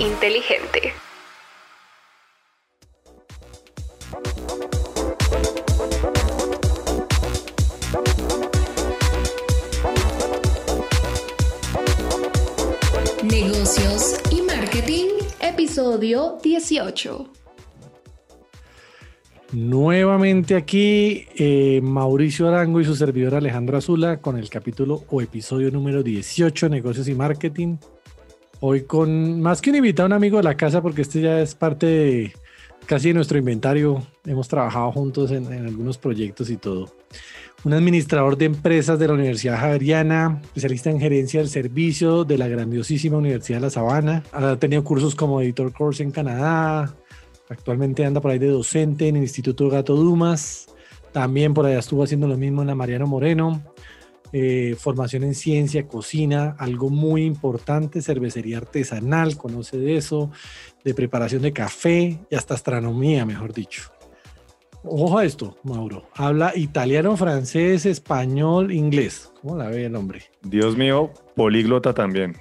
inteligente. Negocios y marketing, episodio 18. Nuevamente aquí eh, Mauricio Arango y su servidor Alejandro Azula con el capítulo o episodio número 18, Negocios y Marketing. Hoy con más que un invitado, un amigo de la casa, porque este ya es parte casi de nuestro inventario. Hemos trabajado juntos en, algunos proyectos y todo. Un administrador de empresas de la Universidad Javeriana, especialista en gerencia del servicio de la grandiosísima Universidad de La Sabana. Ha tenido cursos como Editor Course en Canadá, Actualmente anda por ahí de docente en el Instituto Gato Dumas. También por allá estuvo haciendo lo mismo en la Mariano Moreno. Eh, formación en ciencia, cocina, algo muy importante, cervecería artesanal, conoce de eso, de preparación de café y hasta astronomía, mejor dicho. Ojo a esto, Mauro. Habla italiano, francés, español, inglés. ¿Cómo la ve el hombre? Dios mío, políglota también.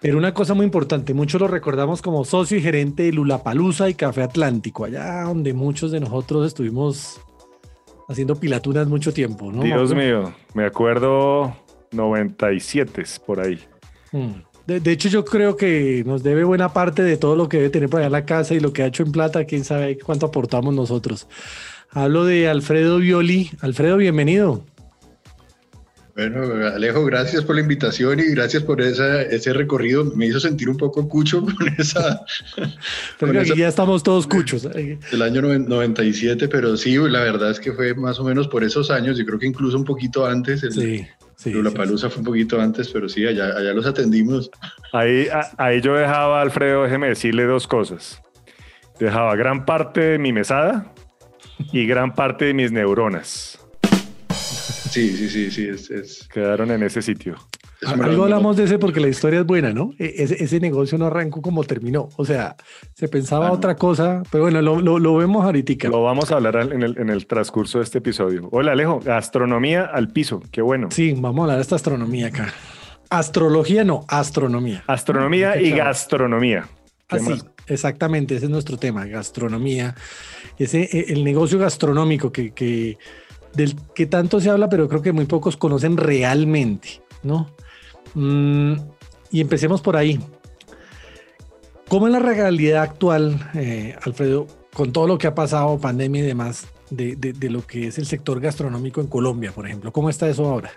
Pero una cosa muy importante, muchos lo recordamos como socio y gerente de Lulapalooza y Café Atlántico, allá donde muchos de nosotros estuvimos haciendo pilatunas mucho tiempo, ¿no? Dios mío, me acuerdo 97 por ahí. Mm. De, hecho, yo creo que nos debe buena parte de todo lo que debe tener por allá en la casa y lo que ha hecho en plata, quién sabe cuánto aportamos nosotros. Hablo de Alfredo Violi. Alfredo, bienvenido. Bueno, Alejo, gracias por la invitación y gracias por ese recorrido. Me hizo sentir un poco cucho con esa. Pero ya estamos todos cuchos. El año 97, pero sí, la verdad es que fue más o menos por esos años. Yo creo que incluso un poquito antes. sí. Sí, la palusa fue un poquito antes, pero sí, allá, allá los atendimos. Ahí, ahí yo dejaba, Alfredo, déjeme decirle dos cosas. Dejaba gran parte de mi mesada y gran parte de mis neuronas. Sí, sí, sí, sí. Es, Quedaron en ese sitio. Algo hablamos de ese porque la historia es buena, ¿no? E, ese, negocio no arrancó como terminó. O sea, se pensaba otra cosa, pero bueno, lo, lo, vemos ahorita. Lo vamos a hablar en el, en el, transcurso de este episodio. Hola, Alejo. Astronomía al piso. Qué bueno. Sí, vamos a hablar de esta astronomía acá. Astrología no, astronomía. Astronomía y gastronomía. Así, ah, exactamente. Ese es nuestro tema, gastronomía. Ese, e, el negocio gastronómico que, que del que tanto se habla, pero creo que muy pocos conocen realmente, ¿no? Mm, y empecemos por ahí. ¿Cómo es la realidad actual, eh, Alfredo, con todo lo que ha pasado, pandemia y demás, de, lo que es el sector gastronómico en Colombia, por ejemplo? ¿Cómo está eso ahora?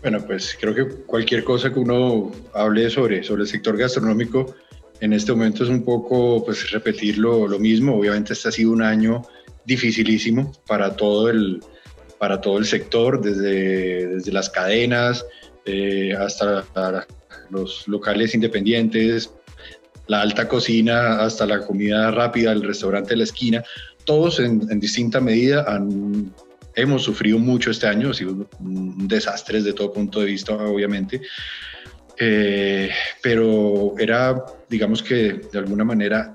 Bueno, pues creo que cualquier cosa que uno hable sobre, sobre el sector gastronómico en este momento es un poco pues repetir lo, lo mismo. Obviamente este ha sido un año dificilísimo para todo el, para todo el sector, desde, desde las cadenas eh, hasta los locales independientes, la alta cocina, hasta la comida rápida, el restaurante de la esquina, todos en, distinta medida han, hemos sufrido mucho este año, ha sido un desastre desde todo punto de vista, obviamente. Eh, pero era, digamos que de alguna manera,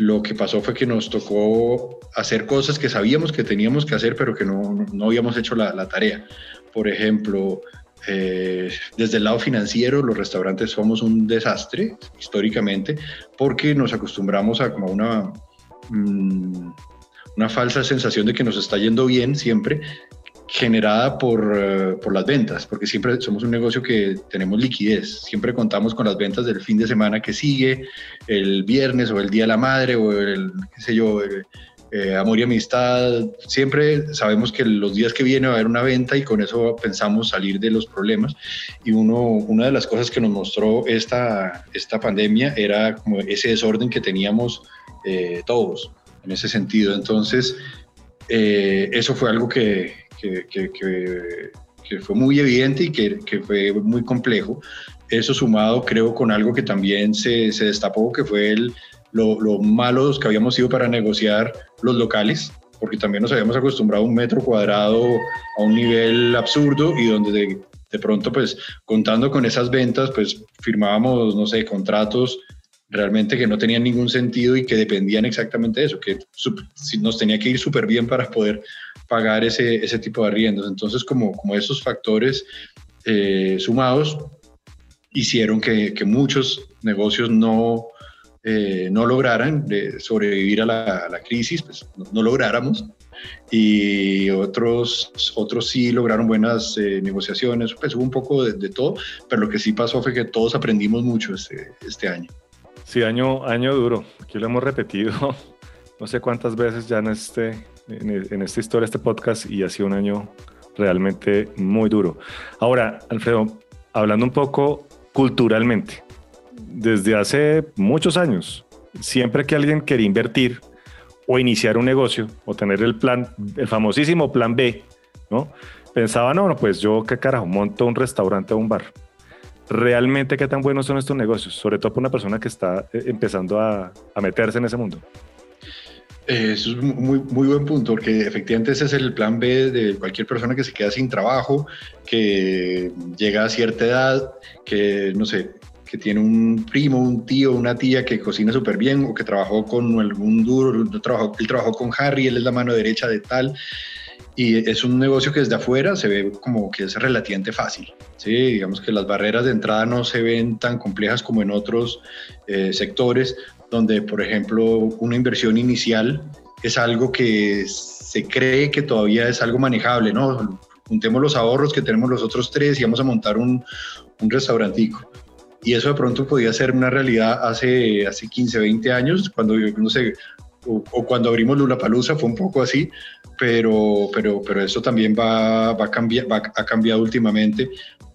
lo que pasó fue que nos tocó hacer cosas que sabíamos que teníamos que hacer, pero que no, no habíamos hecho la, la, tarea. Por ejemplo, eh, desde el lado financiero, los restaurantes somos un desastre históricamente porque nos acostumbramos a como una, mm, una falsa sensación de que nos está yendo bien siempre generada por, eh, por, las ventas, porque siempre somos un negocio que tenemos liquidez, siempre contamos con las ventas del fin de semana que sigue, el viernes o el Día de la Madre o el, qué sé yo, eh, amor y amistad, siempre sabemos que los días que viene va a haber una venta y con eso pensamos salir de los problemas. Y uno, una de las cosas que nos mostró esta, esta pandemia era como ese desorden que teníamos eh, todos en ese sentido. Entonces, eso fue algo que, que, fue muy evidente y que, fue muy complejo. Eso sumado, creo, con algo que también se, se destapó, que fue el, lo, lo malos que habíamos sido para negociar los locales, porque también nos habíamos acostumbrado a un metro cuadrado a un nivel absurdo y donde de, de pronto, pues, contando con esas ventas, pues, firmábamos, no sé, contratos realmente que no tenían ningún sentido y que dependían exactamente de eso, que nos tenía que ir súper bien para poder pagar ese, ese tipo de arriendos. Entonces, como, como esos factores eh, sumados hicieron que, que, muchos negocios no, eh, no lograran sobrevivir a la, crisis, pues no, lográramos, y otros, otros sí lograron buenas eh, negociaciones, pues hubo un poco de, todo, pero lo que sí pasó fue que todos aprendimos mucho este, este año. Sí, año, año duro, aquí lo hemos repetido no sé cuántas veces ya en, este, en, esta historia, este podcast, y ha sido un año realmente muy duro. Ahora, Alfredo, hablando un poco culturalmente, desde hace muchos años, siempre que alguien quería invertir o iniciar un negocio o tener el plan, el famosísimo plan B, ¿no? Pensaba, no, pues yo qué carajo, monto un restaurante o un bar. Realmente, ¿qué tan buenos son estos negocios? Sobre todo para una persona que está eh, empezando a, a meterse en ese mundo. Eso es muy, muy buen punto, porque efectivamente ese es el plan B de cualquier persona que se queda sin trabajo, que llega a cierta edad, que no sé, que tiene un primo, un tío, una tía que cocina súper bien o que trabajó con algún duro, trabajó, él trabajó con Harry, él es la mano derecha de tal. Y es un negocio que desde afuera se ve como que es relativamente fácil. ¿sí? Digamos que las barreras de entrada no se ven tan complejas como en otros eh, sectores, donde, por ejemplo, una inversión inicial es algo que se cree que todavía es algo manejable, ¿no? Juntemos los ahorros que tenemos los otros tres y vamos a montar un, un restaurantico. Y eso de pronto podía ser una realidad hace, hace 15, 20 años, cuando, no sé, o, cuando abrimos Lula Palusa fue un poco así, pero, pero, pero eso también va, va, a cambiar, va, ha cambiado últimamente.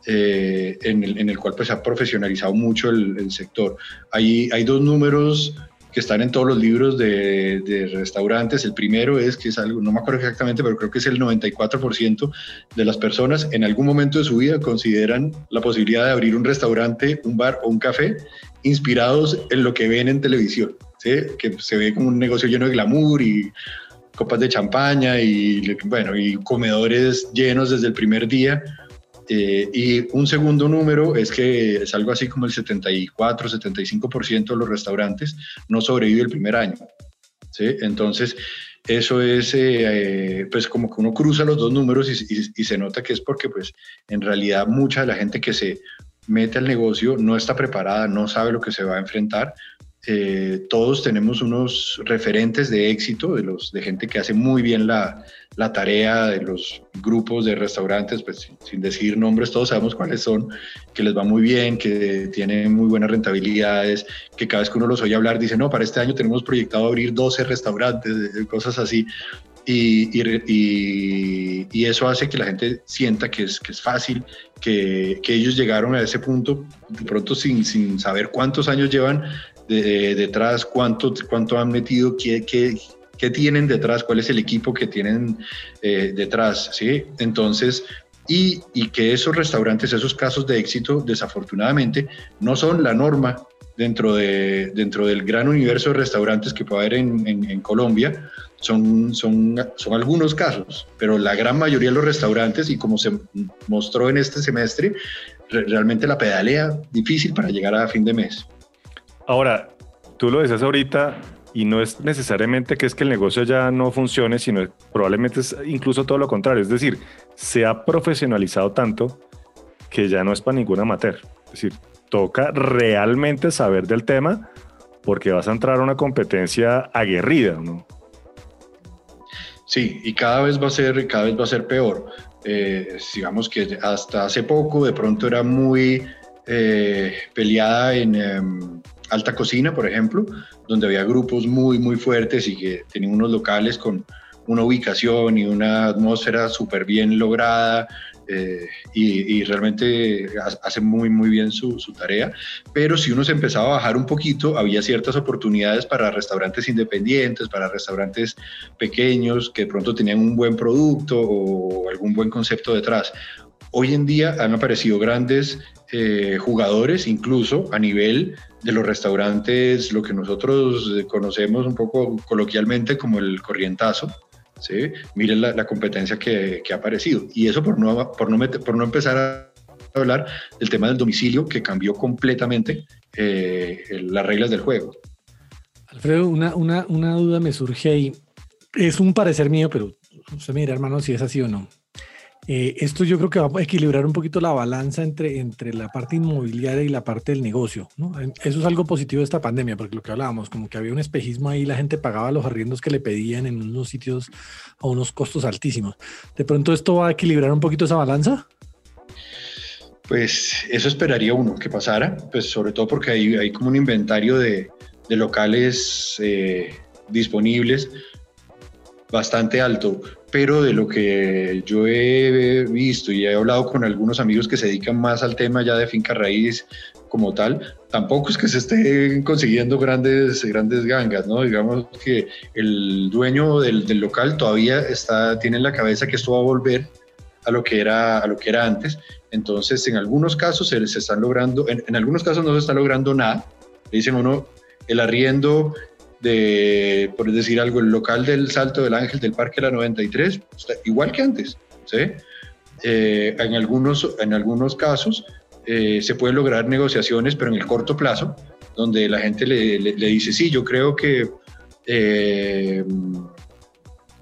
Eh, en, el, en, el, cual pues, se ha profesionalizado mucho el, sector. Hay, hay dos números que están en todos los libros de, de, restaurantes. El primero es que es algo, no me acuerdo exactamente, pero creo que es el 94% de las personas en algún momento de su vida consideran la posibilidad de abrir un restaurante, un bar o un café inspirados en lo que ven en televisión, ¿sí? que se ve como un negocio lleno de glamour y copas de champaña y, bueno, y comedores llenos desde el primer día eh, y un segundo número es que es algo así como el 74, 75% de los restaurantes no sobrevive el primer año. ¿sí? Entonces, eso es eh, pues como que uno cruza los dos números y, y, se nota que es porque pues en realidad mucha de la gente que se mete al negocio no está preparada, no sabe lo que se va a enfrentar, eh, todos tenemos unos referentes de éxito, de, los, de gente que hace muy bien la, la tarea, de los grupos de restaurantes, pues sin decir nombres, todos sabemos cuáles son, que les va muy bien, que tienen muy buenas rentabilidades, que cada vez que uno los oye hablar dice, no, para este año tenemos proyectado abrir 12 restaurantes, cosas así. Y, y, y, eso hace que la gente sienta que es, que es fácil, que, que, ellos llegaron a ese punto de pronto sin, sin saber cuántos años llevan detrás, cuánto, cuánto han metido, qué, qué, qué, tienen detrás, cuál es el equipo que tienen eh, detrás, ¿sí? Entonces, y, y, que esos restaurantes, esos casos de éxito, desafortunadamente, no son la norma dentro, de, dentro del gran universo de restaurantes que puede haber en, en, Colombia. Son, son, son algunos casos, pero la gran mayoría de los restaurantes, y como se mostró en este semestre, realmente la pedalea difícil para llegar a fin de mes. Ahora, tú lo decías ahorita y no es necesariamente que es que el negocio ya no funcione, sino probablemente es incluso todo lo contrario. Es decir, se ha profesionalizado tanto que ya no es para ningún amateur. Es decir, toca realmente saber del tema porque vas a entrar a una competencia aguerrida, ¿no? Sí, y cada vez va a ser, cada vez va a ser peor. Eh, digamos que hasta hace poco de pronto era muy eh, peleada en, em, alta cocina, por ejemplo, donde había grupos muy, muy fuertes y que tenían unos locales con una ubicación y una atmósfera súper bien lograda eh, y, realmente hace muy, muy bien su, tarea. Pero si uno se empezaba a bajar un poquito, había ciertas oportunidades para restaurantes independientes, para restaurantes pequeños que de pronto tenían un buen producto o algún buen concepto detrás. Hoy en día han aparecido grandes eh, jugadores, incluso a nivel de los restaurantes, lo que nosotros conocemos un poco coloquialmente como el corrientazo. ¿sí? Miren la, competencia que, ha aparecido. Y eso por no, por no, por no empezar a hablar del tema del domicilio que cambió completamente eh, las reglas del juego. Alfredo, una, una, una duda me surge ahí. Es un parecer mío, pero usted me dirá, hermano, si es así o no. Eh, esto yo creo que va a equilibrar un poquito la balanza entre, entre la parte inmobiliaria y la parte del negocio. Eso es algo positivo de esta pandemia, porque lo que hablábamos, como que había un espejismo ahí, la gente pagaba los arriendos que le pedían en unos sitios a unos costos altísimos. ¿De pronto esto va a equilibrar un poquito esa balanza? Pues eso esperaría uno que pasara, pues sobre todo porque hay, hay como un inventario de, de locales eh, disponibles bastante alto, pero de lo que yo he visto y he hablado con algunos amigos que se dedican más al tema ya de finca raíz como tal, tampoco es que se estén consiguiendo grandes, grandes gangas, ¿no? Digamos que el dueño del, del local todavía está, tiene en la cabeza que esto va a volver a lo que era, a lo que era antes. Entonces, en algunos casos se, se están logrando, en, en, algunos casos no se está logrando nada. dicen uno, el arriendo de, por decir algo, el local del Salto del Ángel del Parque La 93, está igual que antes. ¿sí? Eh, en, algunos, en algunos casos eh, se pueden lograr negociaciones, pero en el corto plazo, donde la gente le, le, le dice, sí, yo creo que eh,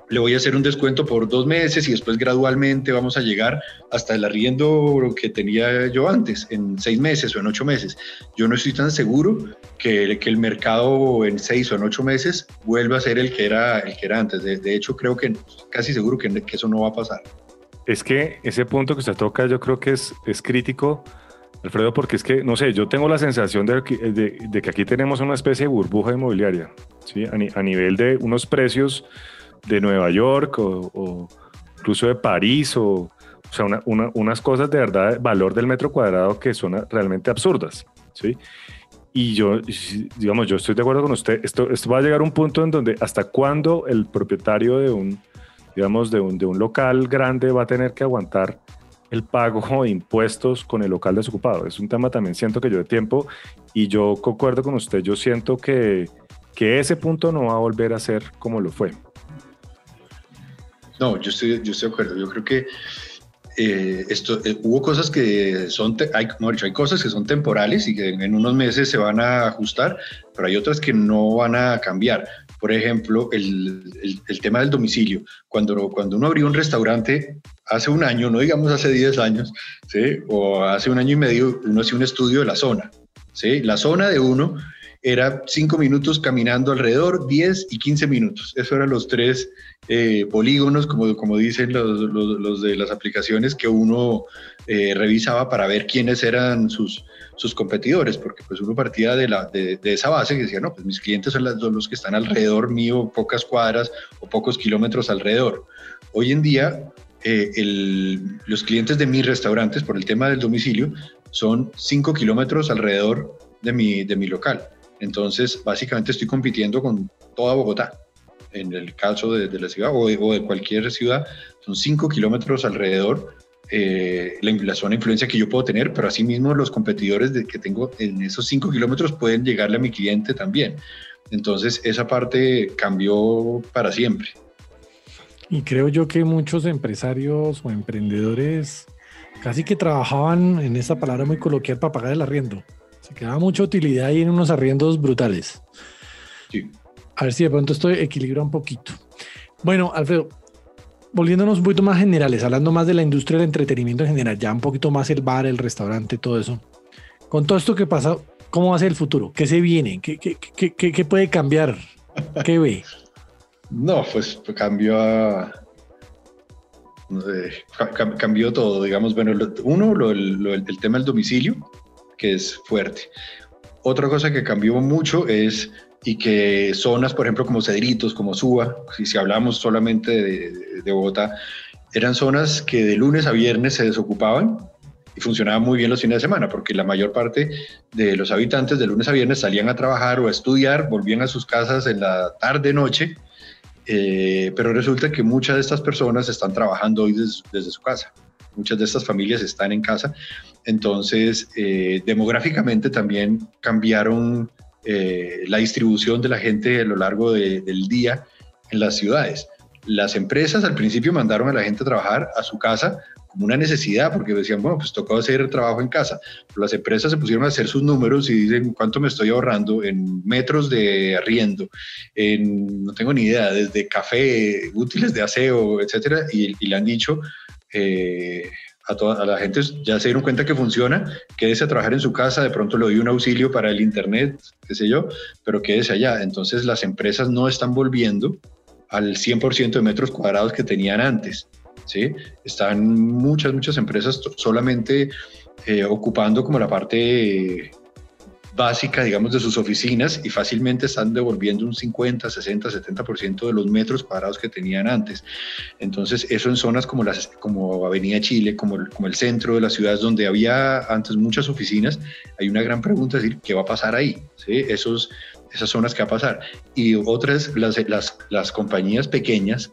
le voy a hacer un descuento por dos meses y después gradualmente vamos a llegar hasta el arriendo que tenía yo antes, en seis meses o en ocho meses. Yo no estoy tan seguro que, que el mercado en seis o en ocho meses vuelva a ser el que era, el que era antes. De, hecho, creo que casi seguro que, eso no va a pasar. Es que ese punto que usted toca yo creo que es, es crítico. Alfredo, porque es que, no sé, yo tengo la sensación de de, de que aquí tenemos una especie de burbuja inmobiliaria, ¿sí? a nivel de unos precios de Nueva York o, o incluso de París o, o sea, una, una, unas cosas de verdad, valor del metro cuadrado que son realmente absurdas, ¿sí? Y yo, digamos, yo estoy de acuerdo con usted, esto, esto va a llegar a un punto en donde hasta cuándo el propietario de un, digamos, de un, de un local grande va a tener que aguantar el pago de impuestos con el local desocupado. Es un tema también siento que yo de tiempo y yo concuerdo con usted, yo siento que, que ese punto no va a volver a ser como lo fue. No, yo estoy, yo estoy de acuerdo. Yo creo que eh, esto, eh, hubo cosas que son, hay, como dicho, hay cosas que son temporales y que en unos meses se van a ajustar, pero hay otras que no van a cambiar. Por ejemplo, el, el, el tema del domicilio. Cuando, cuando uno abrió un restaurante hace un año, no digamos hace 10 años, ¿sí? o hace un año y medio, uno hacía un estudio de la zona. ¿sí? La zona de uno era 5 minutos caminando alrededor, 10 y 15 minutos. Eso eran los tres eh, polígonos, como, como dicen los, los, los, de las aplicaciones, que uno eh, revisaba para ver quiénes eran sus, sus competidores, porque pues uno partía de, la, de, de, esa base que decía, no, pues mis clientes son los que están alrededor mío, pocas cuadras o pocos kilómetros alrededor. Hoy en día, eh, el, los clientes de mis restaurantes, por el tema del domicilio, son 5 kilómetros alrededor de mi, de mi local. Entonces, básicamente estoy compitiendo con toda Bogotá en el caso de, de la ciudad o de, o de, cualquier ciudad, son 5 kilómetros alrededor eh, la, la, zona de influencia que yo puedo tener, pero asimismo los competidores de, que tengo en esos 5 kilómetros pueden llegarle a mi cliente también. Entonces esa parte cambió para siempre. Y creo yo que muchos empresarios o emprendedores casi que trabajaban en esa palabra muy coloquial para pagar el arriendo. Quedaba mucha utilidad ahí en unos arriendos brutales. Sí. A ver si de pronto esto equilibra un poquito. Bueno, Alfredo, volviéndonos un poquito más generales, hablando más de la industria del entretenimiento en general, ya un poquito más el bar, el restaurante, todo eso. Con todo esto que pasa, ¿cómo va a ser el futuro? ¿Qué se viene? ¿Qué, qué, qué, qué puede cambiar? ¿Qué ve? No, pues cambió a, eh, cambió todo, digamos, bueno, uno, lo, lo, el tema del domicilio, que es fuerte. Otra cosa que cambió mucho es y que zonas, por ejemplo, como Cedritos, como Suba, si, si hablamos solamente de, de, Bogotá, eran zonas que de lunes a viernes se desocupaban y funcionaban muy bien los fines de semana, porque la mayor parte de los habitantes de lunes a viernes salían a trabajar o a estudiar, volvían a sus casas en la tarde-noche, eh, pero resulta que muchas de estas personas están trabajando hoy des, desde su casa. Muchas de estas familias están en casa. Entonces, eh, demográficamente también cambiaron eh, la distribución de la gente a lo largo de, del día en las ciudades. Las empresas al principio mandaron a la gente a trabajar a su casa como una necesidad, porque decían, bueno, pues tocó hacer trabajo en casa. Pero las empresas se pusieron a hacer sus números y dicen cuánto me estoy ahorrando en metros de arriendo, en, no tengo ni idea, desde café, útiles de aseo, etcétera, y, y le han dicho, eh, a, toda, la gente ya se dieron cuenta que funciona, quédese a trabajar en su casa, de pronto le doy un auxilio para el Internet, qué sé yo, pero quédese allá. Entonces las empresas no están volviendo al 100% de metros cuadrados que tenían antes. ¿sí? Están muchas, muchas empresas solamente eh, ocupando como la parte básica, digamos, de sus oficinas y fácilmente están devolviendo un 50, 60, 70% de los metros cuadrados que tenían antes. Entonces, eso en zonas como, las, como Avenida Chile, como, como el centro de las ciudades donde había antes muchas oficinas, hay una gran pregunta, es decir, ¿qué va a pasar ahí? ¿Sí? Esos, esas zonas, ¿qué va a pasar? Y otras, las, las, las compañías pequeñas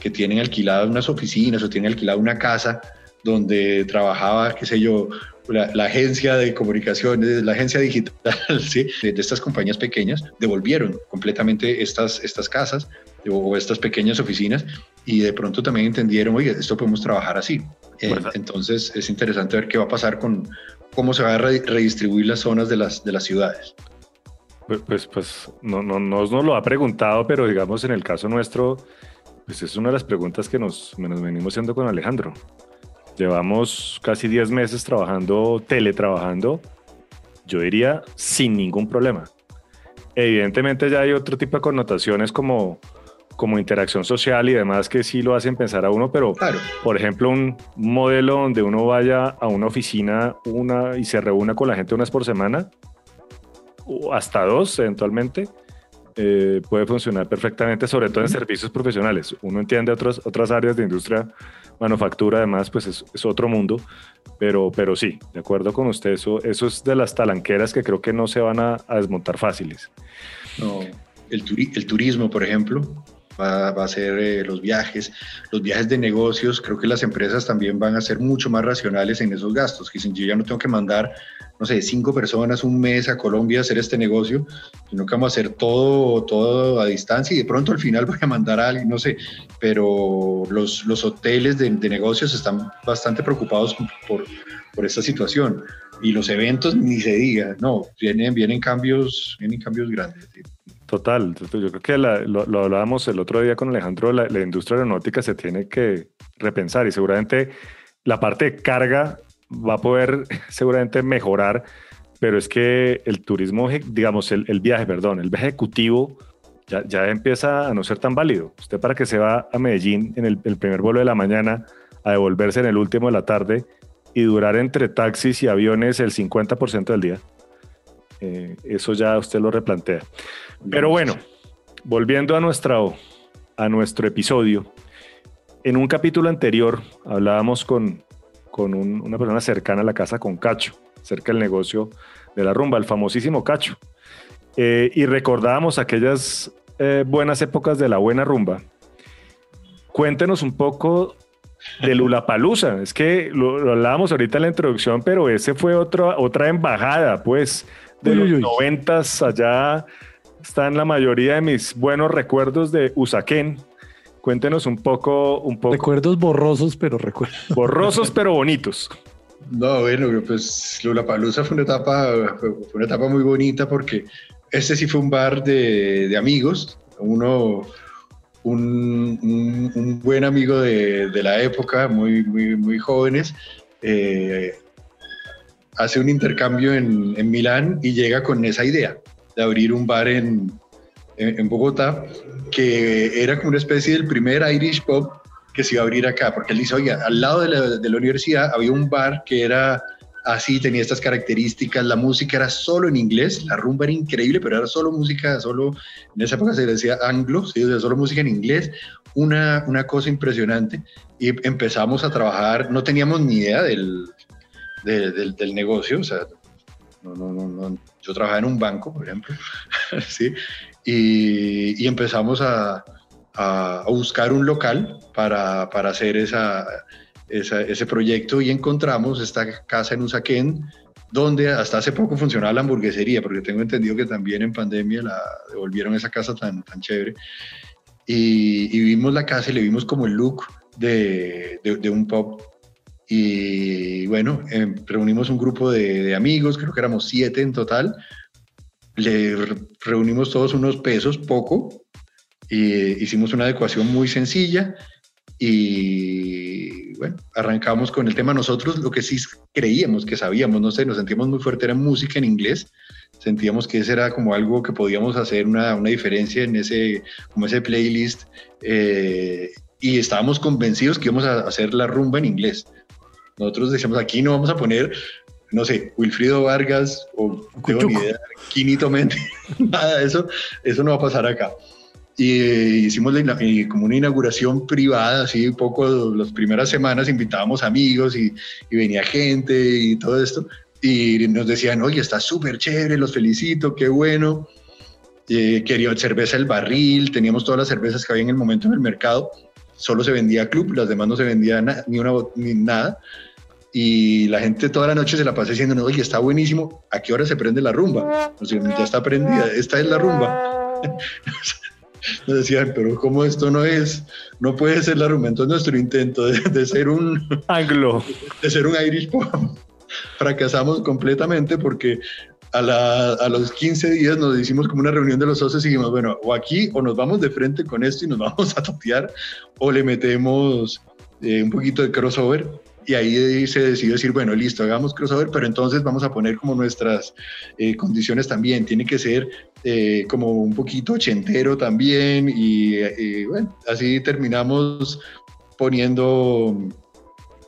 que tienen alquiladas unas oficinas o tienen alquilada una casa donde trabajaba, qué sé yo, la, agencia de comunicaciones, la agencia digital ¿sí? de, estas compañías pequeñas, devolvieron completamente estas, estas casas o, estas pequeñas oficinas y de pronto también entendieron, oye, esto podemos trabajar así. Eh, entonces es interesante ver qué va a pasar con cómo se va a redistribuir las zonas de las, de las ciudades. Pues, pues, pues no, no, no nos lo ha preguntado, pero digamos en el caso nuestro, pues es una de las preguntas que nos, nos venimos haciendo con Alejandro. Llevamos casi 10 meses trabajando, teletrabajando, yo diría sin ningún problema. Evidentemente ya hay otro tipo de connotaciones como, como interacción social y demás que sí lo hacen pensar a uno, pero por ejemplo un modelo donde uno vaya a una oficina una, y se reúna con la gente una vez por semana, o hasta dos eventualmente, eh, puede funcionar perfectamente, sobre todo en servicios profesionales. Uno entiende otras, otras áreas de industria, manufactura, además, pues es, otro mundo, pero, pero sí, de acuerdo con usted, eso, eso es de las talanqueras que creo que no se van a, desmontar fáciles. No, el, turismo, por ejemplo, va, va a ser eh, los viajes, los viajes de negocios, creo que las empresas también van a ser mucho más racionales en esos gastos, que yo ya no tengo que mandar no sé, cinco personas un mes a Colombia a hacer este negocio, sino que vamos a hacer todo, todo a distancia y de pronto al final voy a mandar a alguien, no sé, pero los, los hoteles de, negocios están bastante preocupados por, por esta situación y los eventos ni se diga, no, vienen, vienen cambios, vienen cambios grandes. Total, yo creo que lo, hablábamos el otro día con Alejandro, la, la industria aeronáutica se tiene que repensar y seguramente la parte de carga va a poder seguramente mejorar, pero es que el turismo, digamos, el, viaje, perdón, el viaje ejecutivo ya, ya, empieza a no ser tan válido. Usted para que se va a Medellín en el, primer vuelo de la mañana, a devolverse en el último de la tarde y durar entre taxis y aviones el 50% del día. Eh, eso ya usted lo replantea. Pero bueno, volviendo a nuestro, a nuestro episodio, en un capítulo anterior hablábamos con, con una persona cercana a la casa, con Cacho, cerca del negocio de la rumba, el famosísimo Cacho. Eh, y recordábamos aquellas eh, buenas épocas de la buena rumba. Cuéntenos un poco de Lulapalooza. Es que lo, hablábamos ahorita en la introducción, pero ese fue otra otra embajada, pues, de los noventas. Allá están la mayoría de mis buenos recuerdos de Usaquén, Cuéntenos un poco, un poco. Recuerdos borrosos, pero recuerdos. Borrosos, pero bonitos. No, bueno, pues Lula Palusa fue una etapa, fue una etapa muy bonita porque este sí fue un bar de, de amigos. Uno, un, un, buen amigo de, de, la época, muy, muy, muy jóvenes, eh, hace un intercambio en, en Milán y llega con esa idea de abrir un bar en, en, Bogotá, que era como una especie del primer Irish pub que se iba a abrir acá, porque él dice, oye, al lado de la, de la universidad había un bar que era así, tenía estas características, la música era solo en inglés, la rumba era increíble, pero era solo música, solo, en esa época se decía anglo, ¿sí? solo música en inglés, una, una cosa impresionante, y empezamos a trabajar, no teníamos ni idea del, del, del negocio, o sea, no, no, no, yo trabajaba en un banco, por ejemplo, ¿sí? Y, empezamos a, buscar un local para, hacer esa, ese proyecto y encontramos esta casa en Usaquén, donde hasta hace poco funcionaba la hamburguesería, porque tengo entendido que también en pandemia la devolvieron esa casa tan, tan chévere. Y, vimos la casa y le vimos como el look de, un pub. Y bueno, em, reunimos un grupo de, de, amigos, creo que éramos siete en total, le reunimos todos unos pesos, poco, y hicimos una adecuación muy sencilla y bueno, arrancamos con el tema. Nosotros lo que sí creíamos que sabíamos, no sé, nos sentíamos muy fuerte era música en inglés. Sentíamos que ese era como algo que podíamos hacer una, una diferencia en ese, como ese playlist. Eh, y estábamos convencidos que íbamos a hacer la rumba en inglés. Nosotros decíamos, aquí no vamos a poner, no sé, Wilfrido Vargas o tengo ni idea, Quinito Mente, nada de eso, eso no va a pasar acá. Y eh, hicimos como una inauguración privada, así un poco las primeras semanas invitábamos amigos y, venía gente y todo esto. Y nos decían, oye, está súper chévere, los felicito, qué bueno. Eh, quería cerveza el barril, teníamos todas las cervezas que había en el momento en el mercado. Solo se vendía club, las demás no se vendía ni, una, ni nada. Y la gente toda la noche se la pasa diciendo, oye, está buenísimo, ¿a qué hora se prende la rumba? O sea, ya está prendida, esta es la rumba. nos decían, pero ¿cómo esto no es? No puede ser la rumba. Entonces nuestro intento de, ser un... Anglo. De ser un Irish pop, fracasamos completamente porque a, a, los 15 días nos hicimos como una reunión de los socios y dijimos, bueno, o aquí o nos vamos de frente con esto y nos vamos a totear o le metemos eh, un poquito de crossover y ahí se decidió decir, bueno, listo, hagamos crossover, pero entonces vamos a poner como nuestras eh, condiciones también. Tiene que ser eh, como un poquito ochentero también y, bueno, así terminamos poniendo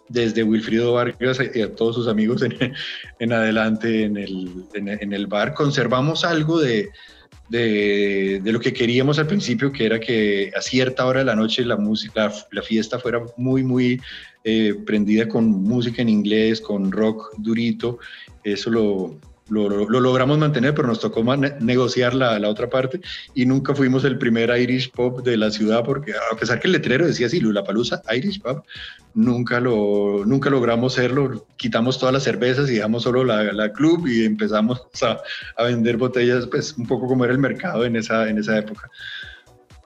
desde Wilfrido Vargas y a todos sus amigos en, en adelante en el, en, el, bar. Conservamos algo de, de, lo que queríamos al principio, que era que a cierta hora de la noche la música, la fiesta fuera muy, muy eh, prendida con música en inglés, con rock durito. Eso lo, lo, logramos mantener, pero nos tocó negociar la, la, otra parte y nunca fuimos el primer Irish Pop de la ciudad porque a pesar que el letrero decía así, Palusa Irish Pop, nunca, lo, nunca logramos serlo. Quitamos todas las cervezas y dejamos solo la, la club y empezamos a, a, vender botellas, pues un poco como era el mercado en esa, en esa época.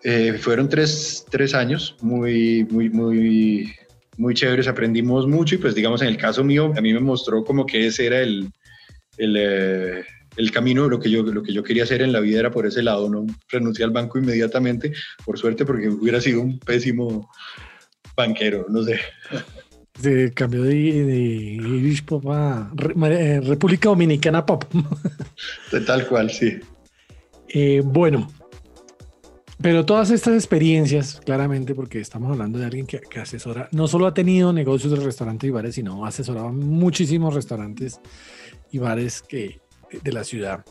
Eh, fueron tres, tres años muy, muy, muy, muy chéveres, aprendimos mucho y pues digamos en el caso mío, a mí me mostró como que ese era el, el, eh, el, camino, lo que, yo, lo que yo quería hacer en la vida era por ese lado, no renuncié al banco inmediatamente, por suerte, porque hubiera sido un pésimo banquero, no sé. De cambio de, Irish Pop a eh, República Dominicana Pop. De tal cual, sí. Eh, bueno, pero todas estas experiencias, claramente, porque estamos hablando de alguien que, que, asesora, no solo ha tenido negocios de restaurantes y bares, sino ha asesorado muchísimos restaurantes y bares que, de la ciudad.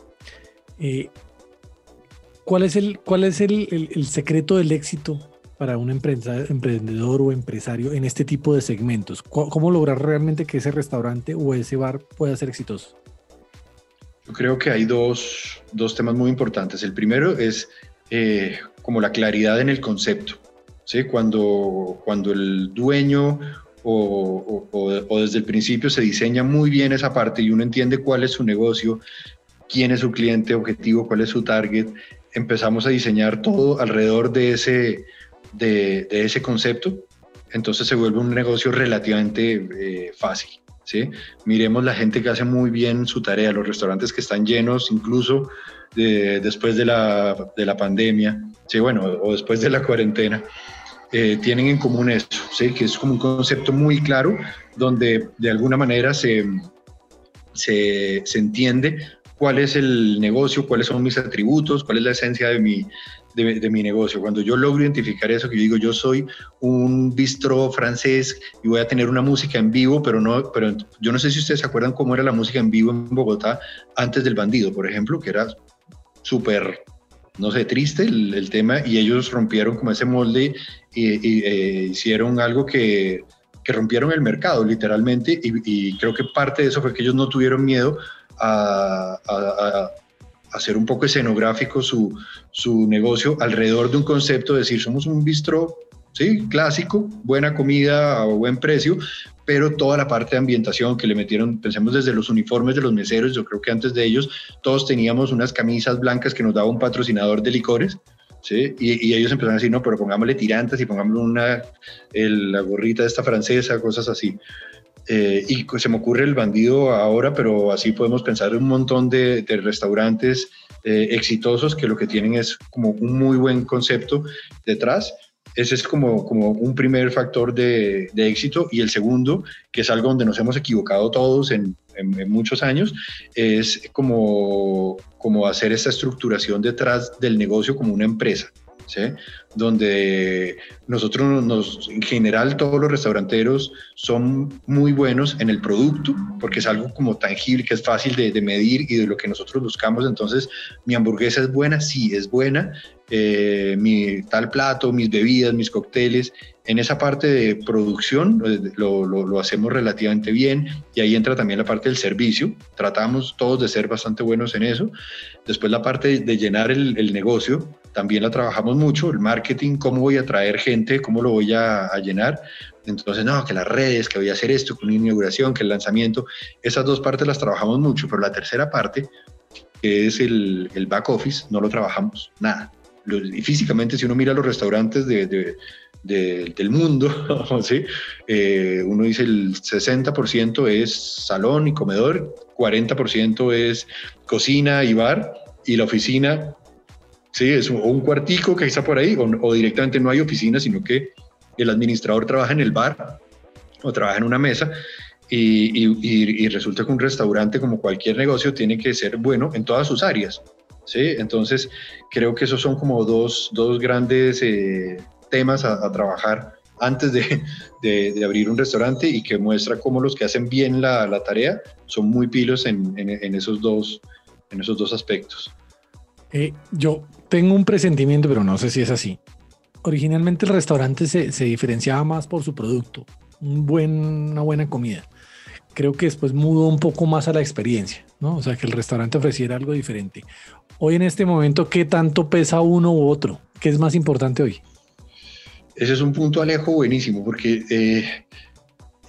Eh, ¿Cuál es, el, cuál es el, el, secreto del éxito para un emprendedor o empresario en este tipo de segmentos? ¿Cómo lograr realmente que ese restaurante o ese bar pueda ser exitoso? Yo creo que hay dos, dos temas muy importantes. El primero es eh, como la claridad en el concepto. ¿sí? Cuando, cuando el dueño o, desde el principio se diseña muy bien esa parte y uno entiende cuál es su negocio, quién es su cliente objetivo, cuál es su target, empezamos a diseñar todo alrededor de ese, de, ese concepto, entonces se vuelve un negocio relativamente eh, fácil. ¿sí? Miremos la gente que hace muy bien su tarea, los restaurantes que están llenos incluso después de la, de la pandemia, ¿sí? bueno, o después de la cuarentena. Eh, tienen en común eso, ¿sí? que es como un concepto muy claro donde de alguna manera se, se, se, entiende cuál es el negocio, cuáles son mis atributos, cuál es la esencia de mi, de, de, mi negocio. Cuando yo logro identificar eso, que yo digo, yo soy un bistro francés y voy a tener una música en vivo, pero no, pero yo no sé si ustedes se acuerdan cómo era la música en vivo en Bogotá antes del bandido, por ejemplo, que era súper no sé, triste el, tema y ellos rompieron como ese molde y, eh, hicieron algo que, que, rompieron el mercado literalmente y, creo que parte de eso fue que ellos no tuvieron miedo a, hacer un poco escenográfico su, su, negocio alrededor de un concepto, de decir, somos un bistro ¿sí? clásico, buena comida a buen precio, pero toda la parte de ambientación que le metieron, pensemos desde los uniformes de los meseros, yo creo que antes de ellos todos teníamos unas camisas blancas que nos daba un patrocinador de licores, ¿sí? Y, ellos empezaron a decir, no, pero pongámosle tirantes y pongámosle una, la gorrita de esta francesa, cosas así. Eh, y se me ocurre el bandido ahora, pero así podemos pensar en un montón de, restaurantes eh, exitosos que lo que tienen es como un muy buen concepto detrás Ese es como, como un primer factor de, de, éxito. Y el segundo, que es algo donde nos hemos equivocado todos en, en, muchos años, es como, como hacer esa estructuración detrás del negocio como una empresa. Donde nosotros nos, en general todos los restauranteros son muy buenos en el producto, porque es algo como tangible, que es fácil de, medir y de lo que nosotros buscamos. Entonces, mi hamburguesa es buena, sí, es buena. Eh, mi tal plato, mis bebidas, mis cócteles, en esa parte de producción eh, lo, hacemos relativamente bien y ahí entra también la parte del servicio. Tratamos todos de ser bastante buenos en eso. Después la parte de llenar el negocio, también la trabajamos mucho, el marketing, cómo voy a traer gente, cómo lo voy a, llenar. Entonces, no, que las redes, que voy a hacer esto, con una inauguración, que el lanzamiento, esas dos partes las trabajamos mucho, pero la tercera parte, que es el, el back office, no lo trabajamos nada. y físicamente, si uno mira los restaurantes de, de, del mundo. Eh, uno dice el 60% es salón y comedor, 40% es cocina y bar, y la oficina Sí, es un, un cuartico que está por ahí, o, directamente no hay oficina, sino que el administrador trabaja en el bar o trabaja en una mesa y, y, resulta que un restaurante, como cualquier negocio, tiene que ser bueno en todas sus áreas. ¿sí? Entonces, creo que esos son como dos, dos grandes eh, temas a, trabajar antes de, de, abrir un restaurante y que muestra cómo los que hacen bien la, la tarea son muy pilos en, en, en, esos dos, en esos dos aspectos. Eh, yo tengo un presentimiento, pero no sé si es así. Originalmente el restaurante se, diferenciaba más por su producto, un buen, una buena comida. Creo que después mudó un poco más a la experiencia, ¿no? O sea, que el restaurante ofreciera algo diferente. Hoy en este momento, ¿qué tanto pesa uno u otro? ¿Qué es más importante hoy? Ese es un punto, Alejo, buenísimo, porque eh,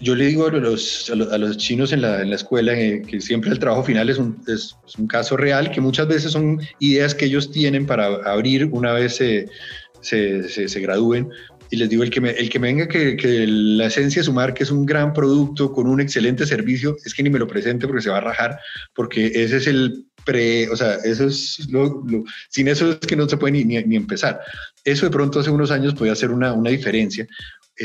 yo le digo a los, a los, chinos en la, en la escuela eh, que siempre el trabajo final es un, es, un, caso real, que muchas veces son ideas que ellos tienen para abrir una vez se, se, se, gradúen. Y les digo, el que me, el que me venga que, que, la esencia de su marca es un gran producto con un excelente servicio, es que ni me lo presente porque se va a rajar, porque ese es el pre, o sea, eso es lo, sin eso es que no se puede ni, ni, ni, empezar. Eso de pronto hace unos años podía hacer una, una diferencia,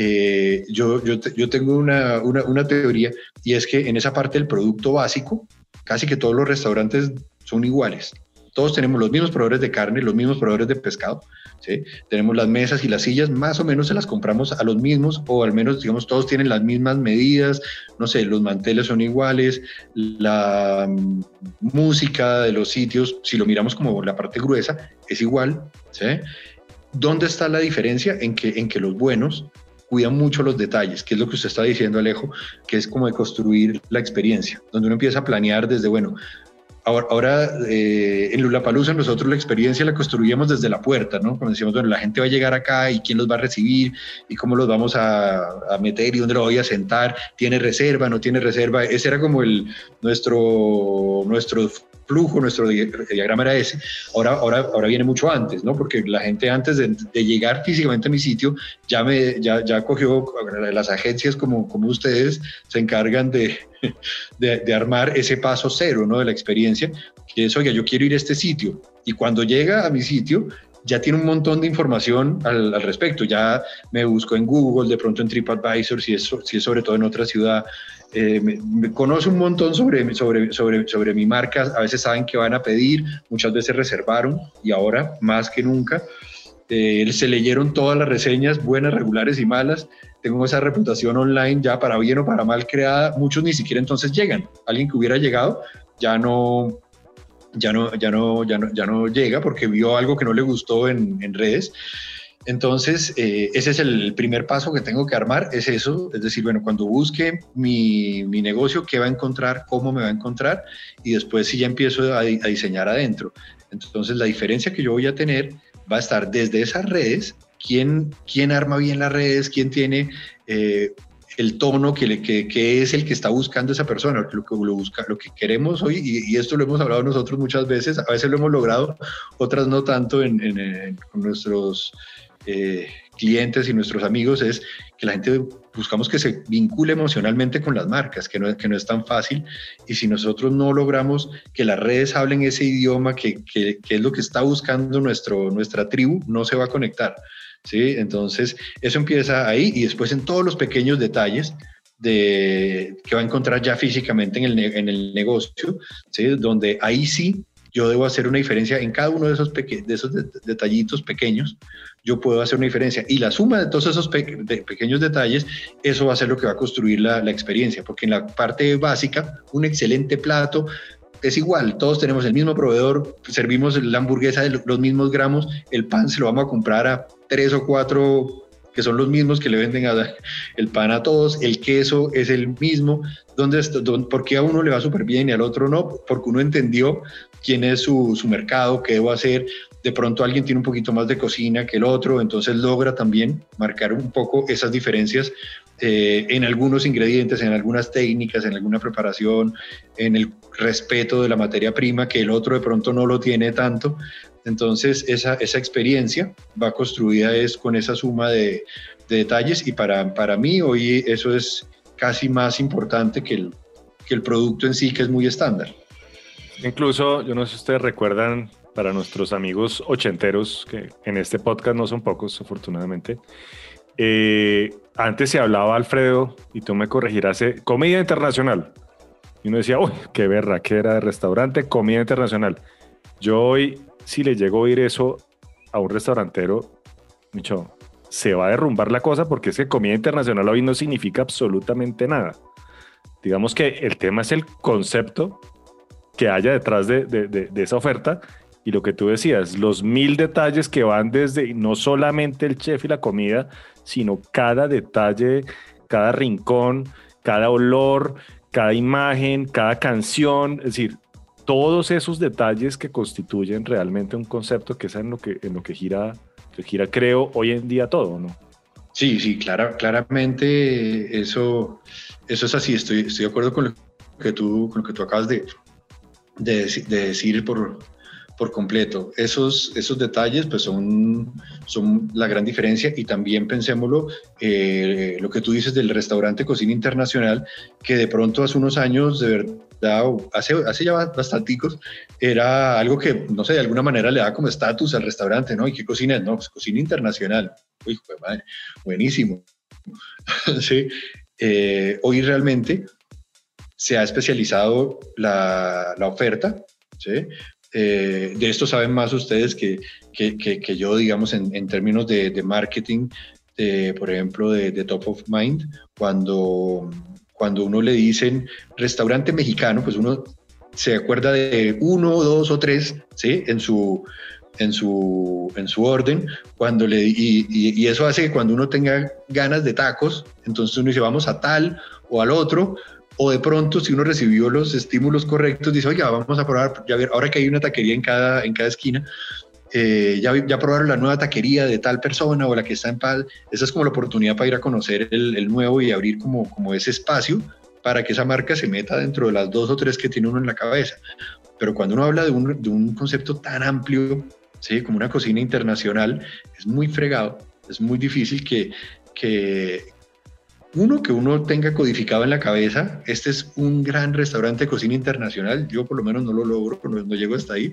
eh, yo, yo, yo, tengo una, una, una, teoría y es que en esa parte del producto básico, casi que todos los restaurantes son iguales. Todos tenemos los mismos proveedores de carne, los mismos proveedores de pescado. ¿sí? Tenemos las mesas y las sillas, más o menos se las compramos a los mismos, o al menos, digamos, todos tienen las mismas medidas. No sé, los manteles son iguales, la mm, música de los sitios, si lo miramos como la parte gruesa, es igual. ¿sí? ¿Dónde está la diferencia? En que, en que los buenos cuida mucho los detalles, que es lo que usted está diciendo, Alejo, que es como de construir la experiencia, donde uno empieza a planear desde, bueno, ahora, ahora eh, en nosotros la experiencia la construíamos desde la puerta, ¿no? Cuando decíamos, bueno, la gente va a llegar acá y quién los va a recibir y cómo los vamos a, a meter y dónde lo voy a sentar, tiene reserva, no tiene reserva, ese era como el, nuestro, nuestro flujo, nuestro diagrama era ese. Ahora, ahora, ahora viene mucho antes, ¿no? Porque la gente antes de, llegar físicamente a mi sitio ya, me, ya, ya cogió las agencias como, como ustedes, se encargan de, de, armar ese paso cero, ¿no? De la experiencia, que es, oiga, yo quiero ir a este sitio. Y cuando llega a mi sitio, ya tiene un montón de información al, respecto. Ya me busco en Google, de pronto en TripAdvisor, si es, si es sobre todo en otra ciudad. Eh, me, conoce un montón sobre, sobre, sobre, sobre mi marca. A veces saben que van a pedir, muchas veces reservaron y ahora más que nunca. Eh, se leyeron todas las reseñas, buenas, regulares y malas. Tengo esa reputación online ya para bien o para mal creada. Muchos ni siquiera entonces llegan. Alguien que hubiera llegado ya no, ya no, ya no, ya no, ya no llega porque vio algo que no le gustó en, en redes. Entonces, eh, ese es el primer paso que tengo que armar, es eso, es decir, bueno, cuando busque mi, mi negocio, ¿qué va a encontrar? ¿Cómo me va a encontrar? Y después si ya empiezo a, diseñar adentro. Entonces, la diferencia que yo voy a tener va a estar desde esas redes, quién, quién arma bien las redes, quién tiene eh, el tono que, que, es el que está buscando esa persona, lo que, lo busca, lo que queremos hoy, y, esto lo hemos hablado nosotros muchas veces, a veces lo hemos logrado, otras no tanto en, con nuestros eh, clientes y nuestros amigos, es que la gente buscamos que se vincule emocionalmente con las marcas, que no, que no es tan fácil, y si nosotros no logramos que las redes hablen ese idioma, que, que, que es lo que está buscando nuestro, nuestra tribu, no se va a conectar. ¿Sí? Entonces, eso empieza ahí y después en todos los pequeños detalles de, que va a encontrar ya físicamente en el, en el negocio, ¿sí? donde ahí sí yo debo hacer una diferencia en cada uno de esos, de esos detallitos pequeños, yo puedo hacer una diferencia. Y la suma de todos esos pequeños detalles, eso va a ser lo que va a construir la, la experiencia, porque en la parte básica, un excelente plato es igual, todos tenemos el mismo proveedor, servimos la hamburguesa de los mismos gramos, el pan se lo vamos a comprar a tres o cuatro que son los mismos que le venden el pan a todos, el queso es el mismo, ¿dónde, ¿por qué a uno le va súper bien y al otro no? Porque uno entendió quién es su, su mercado, qué debo hacer, de pronto alguien tiene un poquito más de cocina que el otro, entonces logra también marcar un poco esas diferencias eh, en algunos ingredientes, en algunas técnicas, en alguna preparación, en el respeto de la materia prima, que el otro de pronto no lo tiene tanto. Entonces, esa, esa experiencia va construida es con esa suma de, detalles y para, para mí hoy eso es casi más importante que el, que el producto en sí, que es muy estándar. Incluso, yo no sé si ustedes recuerdan, para nuestros amigos ochenteros, que en este podcast no son pocos, afortunadamente, eh, antes se hablaba, Alfredo, y tú me corregirás, eh, comida internacional. Y uno decía, uy, qué era de restaurante, comida internacional. Yo hoy, si le llego a oír eso a un restaurantero, mucho, se va a derrumbar la cosa porque es que comida internacional hoy no significa absolutamente nada. Digamos que el tema es el concepto que haya detrás de, de esa oferta y lo que tú decías, los mil detalles que van desde no solamente el chef y la comida, sino cada detalle, cada rincón, cada olor, cada imagen, cada canción, es decir, todos esos detalles que constituyen realmente un concepto que es en lo que, en lo que gira, gira, creo, hoy en día todo, ¿no? Sí, sí, clara, claramente eso, eso es así. Estoy, estoy de acuerdo con lo que tú, con lo que tú acabas de, de, de decir por, por completo. Esos, esos detalles pues son, son la gran diferencia y también pensémoslo, eh, lo que tú dices del restaurante Cocina Internacional, que de pronto hace unos años, de verdad, hace, hace ya bastanticos, era algo que, no sé, de alguna manera le da como estatus al restaurante, ¿no? ¿Y qué cocina es? No, pues cocina internacional. Uy, madre, buenísimo. sí. Eh, hoy realmente se ha especializado la, la oferta, ¿sí? Eh, de esto saben más ustedes que, que, yo, digamos, en, términos de, de marketing, por ejemplo, de, de, Top of Mind, cuando, cuando uno le dicen restaurante mexicano, pues uno se acuerda de uno, dos o tres, ¿sí? En su, en su, en su orden, cuando le, y, y, eso hace que cuando uno tenga ganas de tacos, entonces uno dice, vamos a tal o al otro, o de pronto si uno recibió los estímulos correctos, dice, oiga, vamos a probar, ya ver, ahora que hay una taquería en cada, en cada esquina, eh, ya, ya probaron la nueva taquería de tal persona o la que está en paz, esa es como la oportunidad para ir a conocer el, el, nuevo y abrir como, como ese espacio para que esa marca se meta dentro de las dos o tres que tiene uno en la cabeza. Pero cuando uno habla de un, de un concepto tan amplio, ¿sí? como una cocina internacional, es muy fregado, es muy difícil que, que, uno, que uno tenga codificado en la cabeza, este es un gran restaurante de cocina internacional, yo por lo menos no lo logro, no, no llego hasta ahí.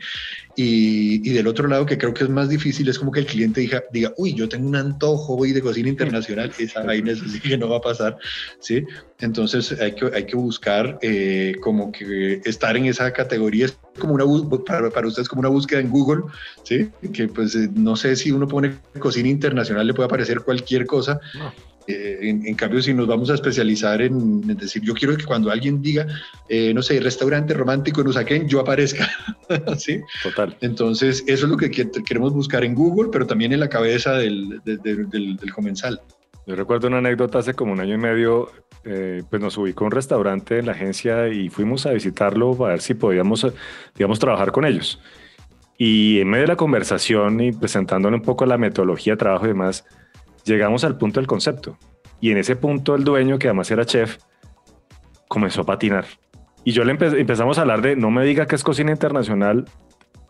Y, y, del otro lado, que creo que es más difícil, es como que el cliente diga, diga uy, yo tengo un antojo hoy de cocina internacional, esa vaina eso sí que no va a pasar, ¿sí? Entonces hay que, hay que buscar eh, como que estar en esa categoría, es como una, para, para ustedes como una búsqueda en Google, ¿sí? Que pues eh, no sé si uno pone cocina internacional, le puede aparecer cualquier cosa. No eh, en, en, cambio, si nos vamos a especializar en, en, decir, yo quiero que cuando alguien diga, eh, no sé, restaurante romántico en Usaquén, yo aparezca. ¿Sí? Total. Entonces, eso es lo que queremos buscar en Google, pero también en la cabeza del, de, de, del, del comensal. Yo recuerdo una anécdota hace como un año y medio, eh, pues nos ubicó un restaurante en la agencia y fuimos a visitarlo para ver si podíamos, digamos, trabajar con ellos. Y en medio de la conversación y presentándole un poco la metodología de trabajo y demás, llegamos al punto del concepto. Y en ese punto el dueño, que además era chef, comenzó a patinar. Y yo le empe empezamos a hablar de, no me diga que es cocina internacional,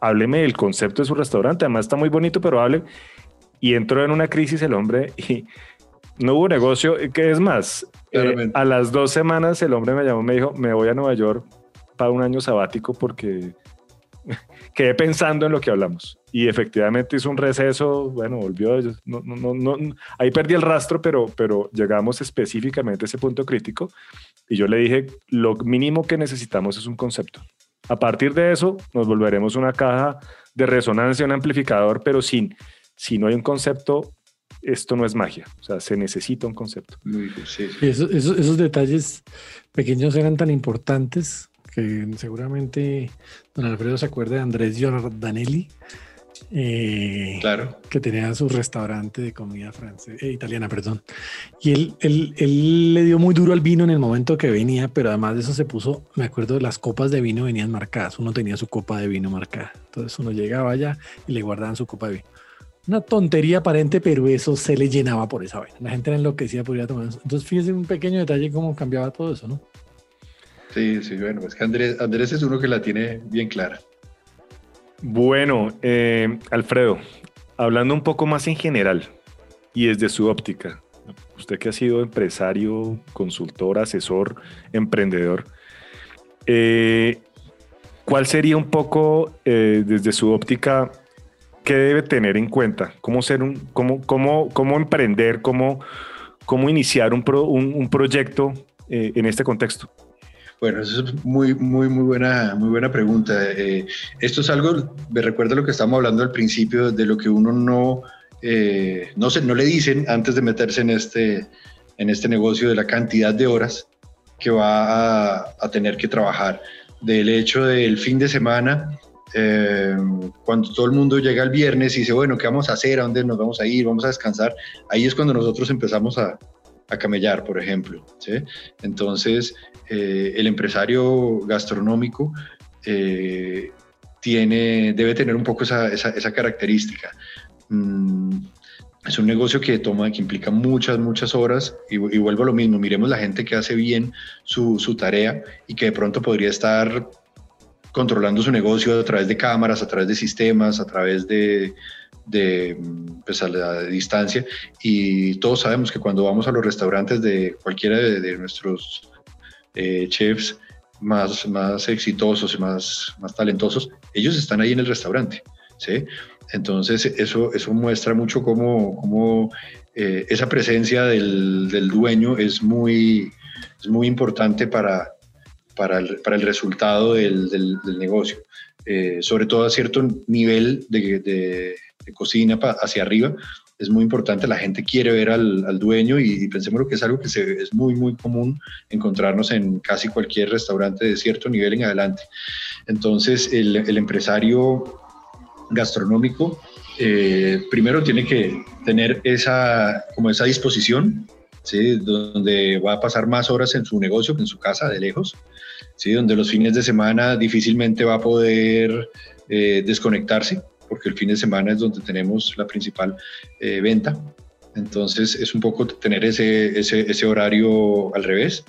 hábleme del concepto de su restaurante, además está muy bonito, pero hable. Y entró en una crisis el hombre y no hubo negocio, que es más, eh, a las dos semanas el hombre me llamó, me dijo, me voy a Nueva York para un año sabático porque quedé pensando en lo que hablamos y efectivamente hizo un receso, bueno, volvió, no, no, no, ahí perdí el rastro, pero, pero llegamos específicamente a ese punto crítico y yo le dije, lo mínimo que necesitamos es un concepto. A partir de eso, nos volveremos una caja de resonancia, un amplificador, pero sin, si no hay un concepto, esto no es magia. O sea, se necesita un concepto. esos, esos, detalles pequeños eran tan importantes que seguramente don Alfredo se acuerda de Andrés Giordanelli. Eh, claro. que tenía su restaurante de comida francesa, eh, italiana, perdón. Y él, él, él, le dio muy duro al vino en el momento que venía, pero además de eso se puso, me acuerdo, las copas de vino venían marcadas. Uno tenía su copa de vino marcada. Entonces uno llegaba allá y le guardaban su copa de vino. Una tontería aparente, pero eso se le llenaba por esa vaina. La gente era enloquecida por ir a tomar eso. Entonces, fíjese un pequeño detalle cómo cambiaba todo eso, ¿no? Sí, sí, bueno, es que Andrés, Andrés es uno que la tiene bien clara. Bueno, eh, Alfredo, hablando un poco más en general y desde su óptica, usted que ha sido empresario, consultor, asesor, emprendedor, eh, ¿cuál sería un poco eh, desde su óptica ¿qué debe tener en cuenta? ¿Cómo, ser un, cómo, cómo, cómo emprender, cómo, cómo iniciar un, un, proyecto en este contexto? Bueno, eso es muy, muy, muy buena, muy buena pregunta. Eh, esto es algo, me recuerda lo que estábamos hablando al principio, de lo que uno no, eh, no, se, no le dicen antes de meterse en este, en este negocio, de la cantidad de horas que va a, a tener que trabajar, del hecho del fin de semana eh, cuando todo el mundo llega el viernes y dice, bueno, ¿qué vamos a hacer? ¿A dónde nos vamos a ir? ¿Vamos a descansar? Ahí es cuando nosotros empezamos a, a camellar, por ejemplo. Entonces, eh, el empresario gastronómico eh, tiene, debe tener un poco esa, esa, característica. Mm, es un negocio que toma, que implica muchas, muchas horas y, y, vuelvo a lo mismo, miremos la gente que hace bien su, su tarea y que de pronto podría estar controlando su negocio a través de cámaras, a través de sistemas, a través de, de pues a la distancia. Y todos sabemos que cuando vamos a los restaurantes de cualquiera de, nuestros eh, chefs más, más exitosos y más, más talentosos, ellos están ahí en el restaurante. ¿sí? Entonces, eso, eso muestra mucho cómo, cómo eh, esa presencia del, del, dueño es muy, es muy importante para, para el, para el resultado del, del, negocio. Eh, sobre todo a cierto nivel de, de, cocina hacia arriba, es muy importante, la gente quiere ver al, dueño y, pensemos lo que es algo que es muy, muy común encontrarnos en casi cualquier restaurante de cierto nivel en adelante. Entonces, el, el empresario gastronómico eh, primero tiene que tener esa, como esa disposición, ¿sí? donde va a pasar más horas en su negocio que en su casa, de lejos, ¿sí? donde los fines de semana difícilmente va a poder eh, desconectarse, porque el fin de semana es donde tenemos la principal eh, venta. Entonces es un poco tener ese, ese, ese horario al revés,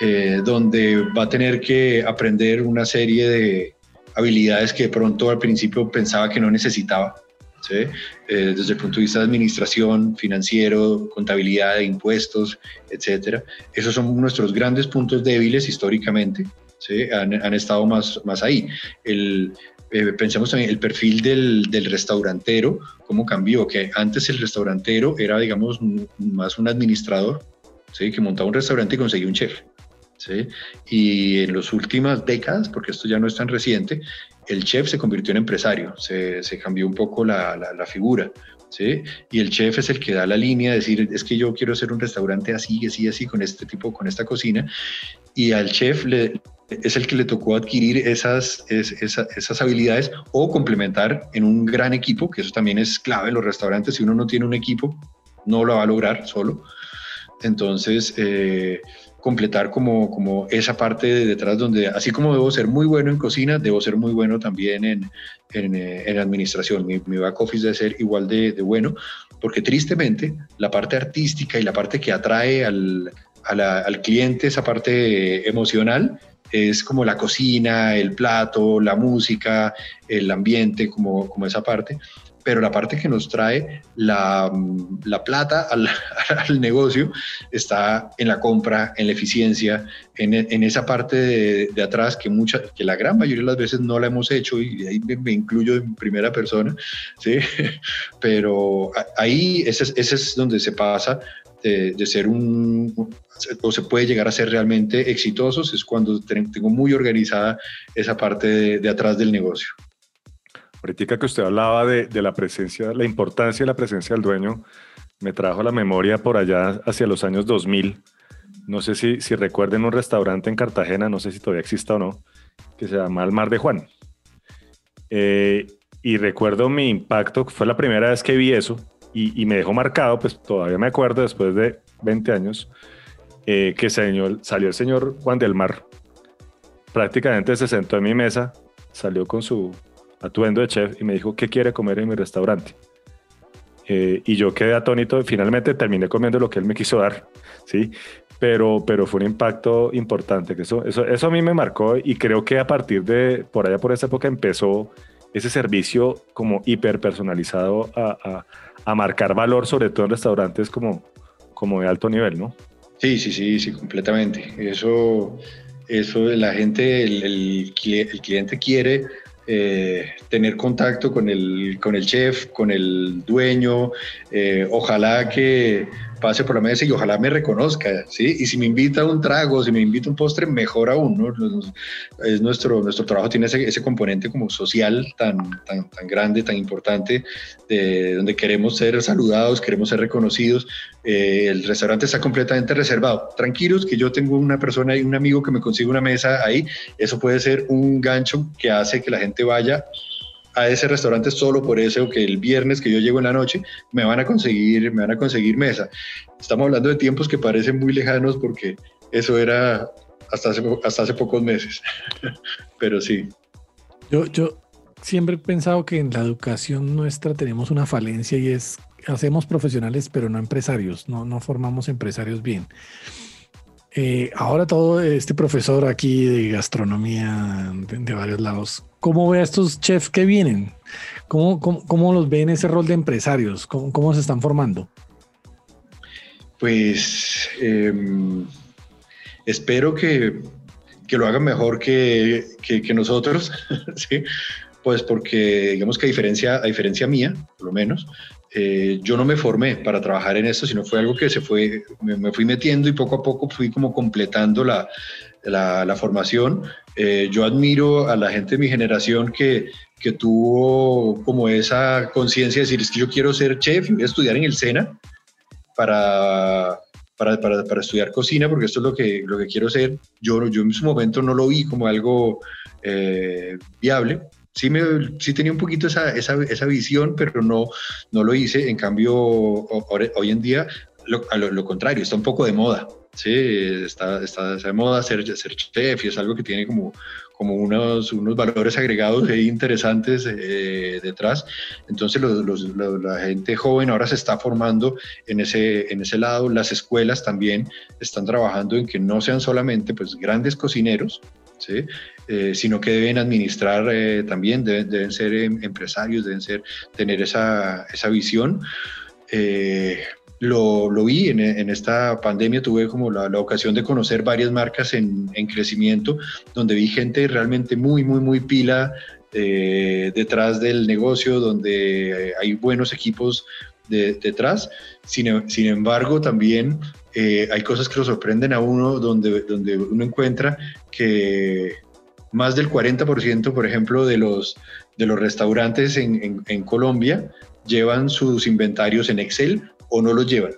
eh, donde va a tener que aprender una serie de habilidades que de pronto al principio pensaba que no necesitaba. ¿sí? Eh, desde el punto de vista de administración, financiero, contabilidad de impuestos, etcétera. Esos son nuestros grandes puntos débiles históricamente. ¿sí? Han, han, estado más, más ahí. El, eh, pensemos también el perfil del, del, restaurantero, cómo cambió, que antes el restaurantero era, digamos, más un administrador, ¿sí? que montaba un restaurante y conseguía un chef. ¿sí? Y en las últimas décadas, porque esto ya no es tan reciente, el chef se convirtió en empresario, se, se cambió un poco la, la, la, figura, ¿sí? Y el chef es el que da la línea, de decir, es que yo quiero hacer un restaurante así, así, así, con este tipo, con esta cocina, y al chef le, es el que le tocó adquirir esas, es, esa, esas habilidades o complementar en un gran equipo, que eso también es clave en los restaurantes, si uno no tiene un equipo, no lo va a lograr solo. Entonces, eh, completar como, como esa parte de detrás donde, así como debo ser muy bueno en cocina, debo ser muy bueno también en, en, eh, en administración. Mi, mi, back office debe ser igual de, bueno, porque tristemente la parte artística y la parte que atrae al, a al cliente, esa parte emocional, es como la cocina, el plato, la música, el ambiente, como, como esa parte. pero la parte que nos trae la, la plata al, al, negocio está en la compra, en la eficiencia, en, en esa parte de, de, atrás que, mucha, que la gran mayoría de las veces no la hemos hecho y ahí me, incluyo en primera persona, ¿sí? pero ahí ese, ese es donde se pasa de, ser un, o se puede llegar a ser realmente exitosos, es cuando tengo muy organizada esa parte de, atrás del negocio. Ahorita que usted hablaba de, de, la presencia, la importancia de la presencia del dueño, me trajo a la memoria por allá hacia los años 2000. No sé si, si recuerden un restaurante en Cartagena, no sé si todavía exista o no, que se llama El Mar de Juan. Eh, y recuerdo mi impacto, fue la primera vez que vi eso y, y me dejó marcado, pues todavía me acuerdo después de 20 años, eh, que señor, salió el señor Juan del Mar, prácticamente se sentó en mi mesa, salió con su atuendo de chef y me dijo, ¿qué quiere comer en mi restaurante? Eh, y yo quedé atónito, finalmente terminé comiendo lo que él me quiso dar, ¿sí? Pero, pero fue un impacto importante, que eso, eso, eso a mí me marcó y creo que a partir de, por allá por esa época empezó ese servicio como hiper personalizado a, a, a marcar valor, sobre todo en restaurantes como, como de alto nivel, ¿no? Sí, sí, sí, sí, completamente. Eso, eso la gente, el, cliente quiere eh, tener contacto con el, con el chef, con el dueño, eh, ojalá que pase por la mesa y ojalá me reconozca, ¿sí? Y si me invita a un trago, si me invita a un postre, mejor aún, ¿no? Es nuestro, nuestro trabajo tiene ese, componente como social tan, tan, tan grande, tan importante, de donde queremos ser saludados, queremos ser reconocidos. Eh, el restaurante está completamente reservado. Tranquilos que yo tengo una persona y un amigo que me consigue una mesa ahí, eso puede ser un gancho que hace que la gente vaya a ese restaurante solo por eso que el viernes que yo llego en la noche me van a conseguir me van a conseguir mesa. Estamos hablando de tiempos que parecen muy lejanos porque eso era hasta hace, hasta hace pocos meses. Pero sí. Yo, yo siempre he pensado que en la educación nuestra tenemos una falencia y es hacemos profesionales pero no empresarios, no, no formamos empresarios bien. Eh, ahora todo este profesor aquí de gastronomía de, varios lados, ¿cómo ve a estos chefs que vienen? ¿Cómo, cómo, cómo los ve en ese rol de empresarios? ¿Cómo, cómo se están formando? Pues eh, espero que, que, lo hagan mejor que, que, que nosotros, ¿sí? pues porque digamos que a diferencia, a diferencia mía, por lo menos, eh, yo no me formé para trabajar en esto, sino fue algo que se fue, me, me fui metiendo y poco a poco fui como completando la, la, la formación. Eh, yo admiro a la gente de mi generación que, que tuvo como esa conciencia de decir, es que yo quiero ser chef y voy a estudiar en el SENA para, para, para, para, estudiar cocina, porque esto es lo que, lo que quiero ser. Yo, yo en su momento no lo vi como algo eh, viable, sí, me, sí tenía un poquito esa, esa, esa, visión, pero no, no lo hice. En cambio, hoy en día, lo, a lo, contrario, está un poco de moda. Sí, está, está, de moda ser, ser chef y es algo que tiene como, como unos, unos valores agregados e interesantes eh, detrás. Entonces los, los, la gente joven ahora se está formando en ese, en ese lado. Las escuelas también están trabajando en que no sean solamente pues, grandes cocineros, Eh, sino que deben administrar eh, también, deben, ser empresarios, deben ser, tener esa, esa visión. Eh, lo, lo, vi en, esta pandemia, tuve como la, la ocasión de conocer varias marcas en, en, crecimiento, donde vi gente realmente muy, muy, muy pila detrás del negocio, donde hay buenos equipos de, detrás. Sin, sin, embargo, también eh, hay cosas que lo sorprenden a uno, donde, donde uno encuentra que más del 40%, por ejemplo, de los, de los restaurantes en, en, en Colombia llevan sus inventarios en Excel o no los llevan.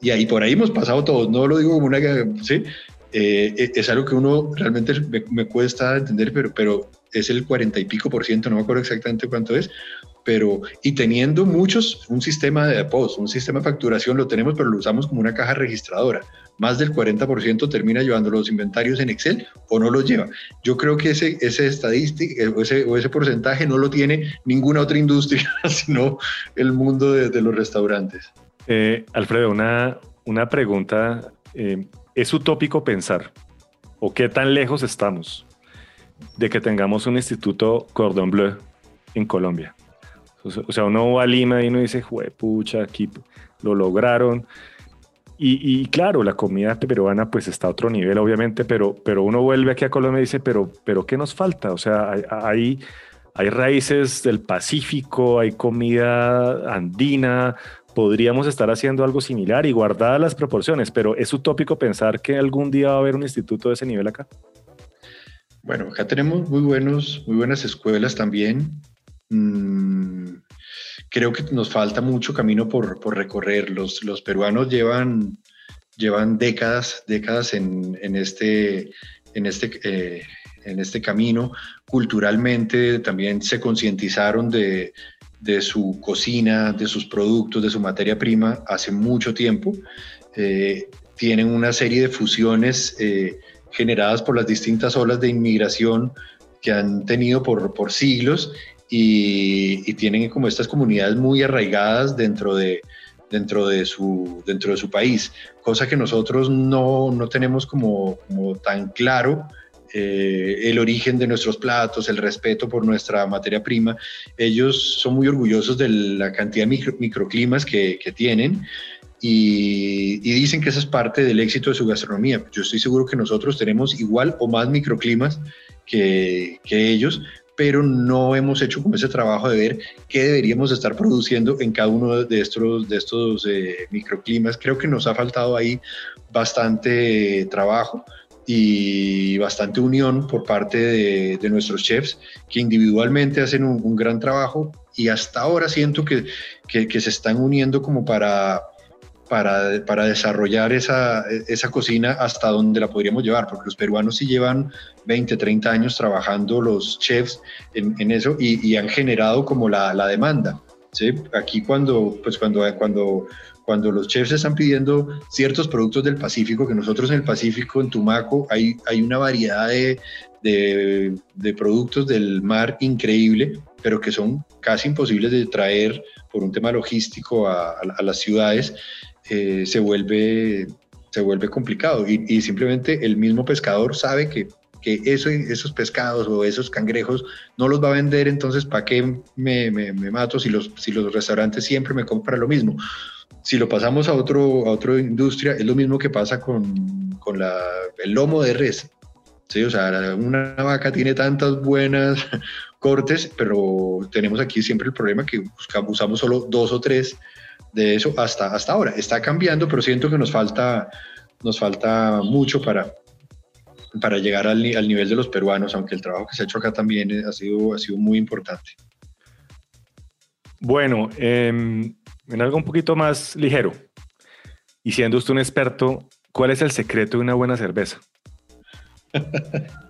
Y ahí por ahí hemos pasado todos, no lo digo como una... ¿sí? Eh, es algo que uno realmente me, me, cuesta entender, pero, pero es el 40 y pico por ciento, no me acuerdo exactamente cuánto es, pero y teniendo muchos, un sistema de post, un sistema de facturación lo tenemos, pero lo usamos como una caja registradora. Más del 40% termina llevando los inventarios en Excel o no los lleva. Yo creo que ese, ese estadística o ese, o ese porcentaje no lo tiene ninguna otra industria, sino el mundo de, de los restaurantes. Eh, Alfredo, una, una pregunta. Eh, ¿Es utópico pensar o qué tan lejos estamos de que tengamos un instituto Cordon Bleu en Colombia? O sea, uno va a Lima y uno dice, pucha, aquí lo lograron. Y, claro, la comida peruana pues está a otro nivel, obviamente, pero, pero uno vuelve aquí a Colombia y dice, pero, pero ¿qué nos falta? O sea, hay, hay raíces del Pacífico, hay comida andina, podríamos estar haciendo algo similar y guardadas las proporciones, pero es utópico pensar que algún día va a haber un instituto de ese nivel acá. Bueno, acá tenemos muy, buenos, muy buenas escuelas también. Mm, creo que nos falta mucho camino por, por recorrer. Los, los, peruanos llevan, llevan décadas, décadas en, en este, en este, eh, en este camino. Culturalmente también se concientizaron de, de su cocina, de sus productos, de su materia prima hace mucho tiempo. Eh, tienen una serie de fusiones eh, generadas por las distintas olas de inmigración que han tenido por, por siglos y, tienen como estas comunidades muy arraigadas dentro de, dentro de, su, dentro de su país, cosa que nosotros no, no tenemos como, como tan claro eh, el origen de nuestros platos, el respeto por nuestra materia prima. Ellos son muy orgullosos de la cantidad de microclimas que, tienen y, dicen que esa es parte del éxito de su gastronomía. Yo estoy seguro que nosotros tenemos igual o más microclimas que, ellos, pero no hemos hecho como ese trabajo de ver qué deberíamos estar produciendo en cada uno de estos, de estos eh, microclimas. Creo que nos ha faltado ahí bastante trabajo y bastante unión por parte de, nuestros chefs que individualmente hacen un, gran trabajo y hasta ahora siento que, que, se están uniendo como para, para, para desarrollar esa, esa, cocina hasta donde la podríamos llevar, porque los peruanos sí llevan 20, 30 años trabajando los chefs en, en eso y, y, han generado como la, la demanda. ¿sí? Aquí cuando, pues cuando, cuando cuando los chefs están pidiendo ciertos productos del Pacífico, que nosotros en el Pacífico, en Tumaco, hay, hay una variedad de, de, productos del mar increíble, pero que son casi imposibles de traer por un tema logístico a, las ciudades, eh, se, vuelve, se vuelve complicado. Y, simplemente el mismo pescador sabe que que eso, esos pescados o esos cangrejos no los va a vender, entonces ¿para qué me, me, me, mato si los, si los restaurantes siempre me compran lo mismo? Si lo pasamos a, otro, a otra industria, es lo mismo que pasa con, con la, el lomo de res. ¿sí? O sea, una vaca tiene tantas buenas cortes, pero tenemos aquí siempre el problema que usamos solo dos o tres de eso hasta, hasta ahora. Está cambiando, pero siento que nos falta, nos falta mucho para, para llegar al, nivel de los peruanos, aunque el trabajo que se ha hecho acá también ha sido, ha sido muy importante. Bueno, eh, en algo un poquito más ligero. Y siendo usted un experto, ¿cuál es el secreto de una buena cerveza?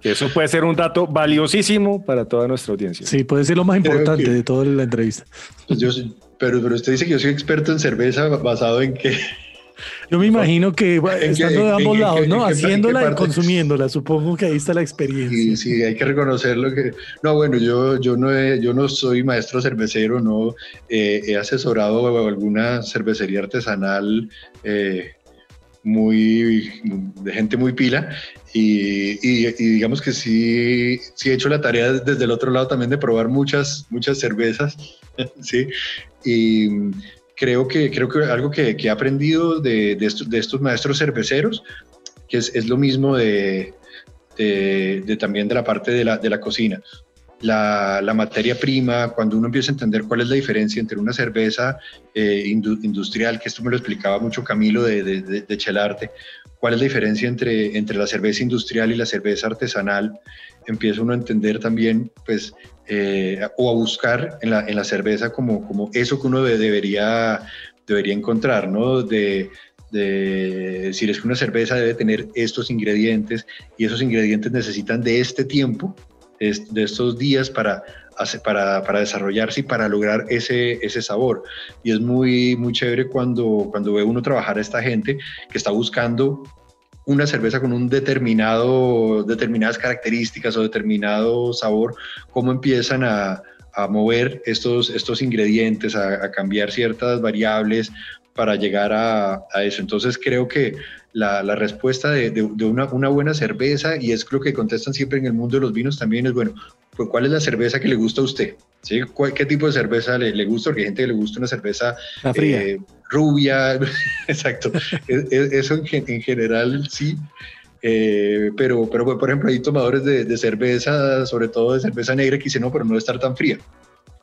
Eso puede ser un dato valiosísimo para toda nuestra audiencia. Sí, puede ser lo más importante de toda la entrevista. Pues yo, pero, pero usted dice que yo soy experto en cerveza basado en qué. Yo me imagino que estando de ambos lados, ¿no? Haciéndola y consumiéndola, supongo que ahí está la experiencia. Sí, sí, hay que reconocerlo que... No, bueno, yo, yo, no, yo no soy maestro cervecero, no eh, he asesorado alguna cervecería artesanal eh, muy de gente muy pila y, y, digamos que sí, sí he hecho la tarea desde el otro lado también de probar muchas, muchas cervezas, ¿sí? Y creo que, creo que algo que, he aprendido de, de, estos, maestros cerveceros, que es, es lo mismo de, de, también de la parte de la, de la cocina. La, la, materia prima, cuando uno empieza a entender cuál es la diferencia entre una cerveza eh, industrial, que esto me lo explicaba mucho Camilo de, de, de, Chelarte, cuál es la diferencia entre, entre la cerveza industrial y la cerveza artesanal, empieza uno a entender también, pues, eh, o a buscar en la, en la cerveza como, como eso que uno debería, debería encontrar, ¿no? De, de decir, es que una cerveza debe tener estos ingredientes y esos ingredientes necesitan de este tiempo, de estos días para, para, desarrollarse y para lograr ese, sabor. Y es muy, muy chévere cuando, cuando ve uno trabajar a esta gente que está buscando una cerveza con un determinado, determinadas características o determinado sabor, cómo empiezan a, mover estos, ingredientes, a, cambiar ciertas variables para llegar a, eso. Entonces creo que la, respuesta de, de, una, una, buena cerveza, y es lo que contestan siempre en el mundo de los vinos también, es bueno, cuál es la cerveza que le gusta a usted. ¿Sí? ¿Qué tipo de cerveza le, gusta? Porque hay gente que le gusta una cerveza eh, rubia, exacto. E, e, eso en, general sí. Eh, pero, pero, por ejemplo, hay tomadores de, de, cerveza, sobre todo de cerveza negra, que dicen, no, pero no debe estar tan fría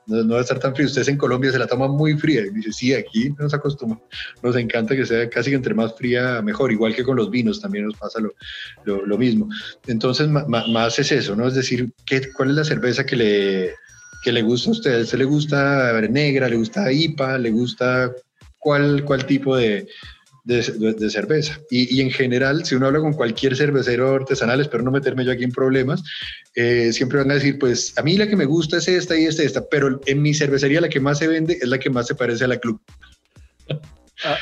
no, va a estar tan frío. Ustedes en Colombia se la toman muy fría. Y dice, sí, aquí nos acostumbra, nos encanta que sea casi entre más fría, mejor. Igual que con los vinos también nos pasa lo, lo, mismo. Entonces, más es eso, ¿no? Es decir, ¿qué, ¿cuál es la cerveza que le, que le gusta a usted? ¿A usted le gusta negra? ¿Le gusta IPA? ¿Le gusta cuál, cuál tipo de, de, cerveza. Y, en general, si uno habla con cualquier cervecero artesanal, espero no meterme yo aquí en problemas, eh, siempre van a decir, pues a mí la que me gusta es esta y esta y esta, pero en mi cervecería la que más se vende es la que más se parece a la club.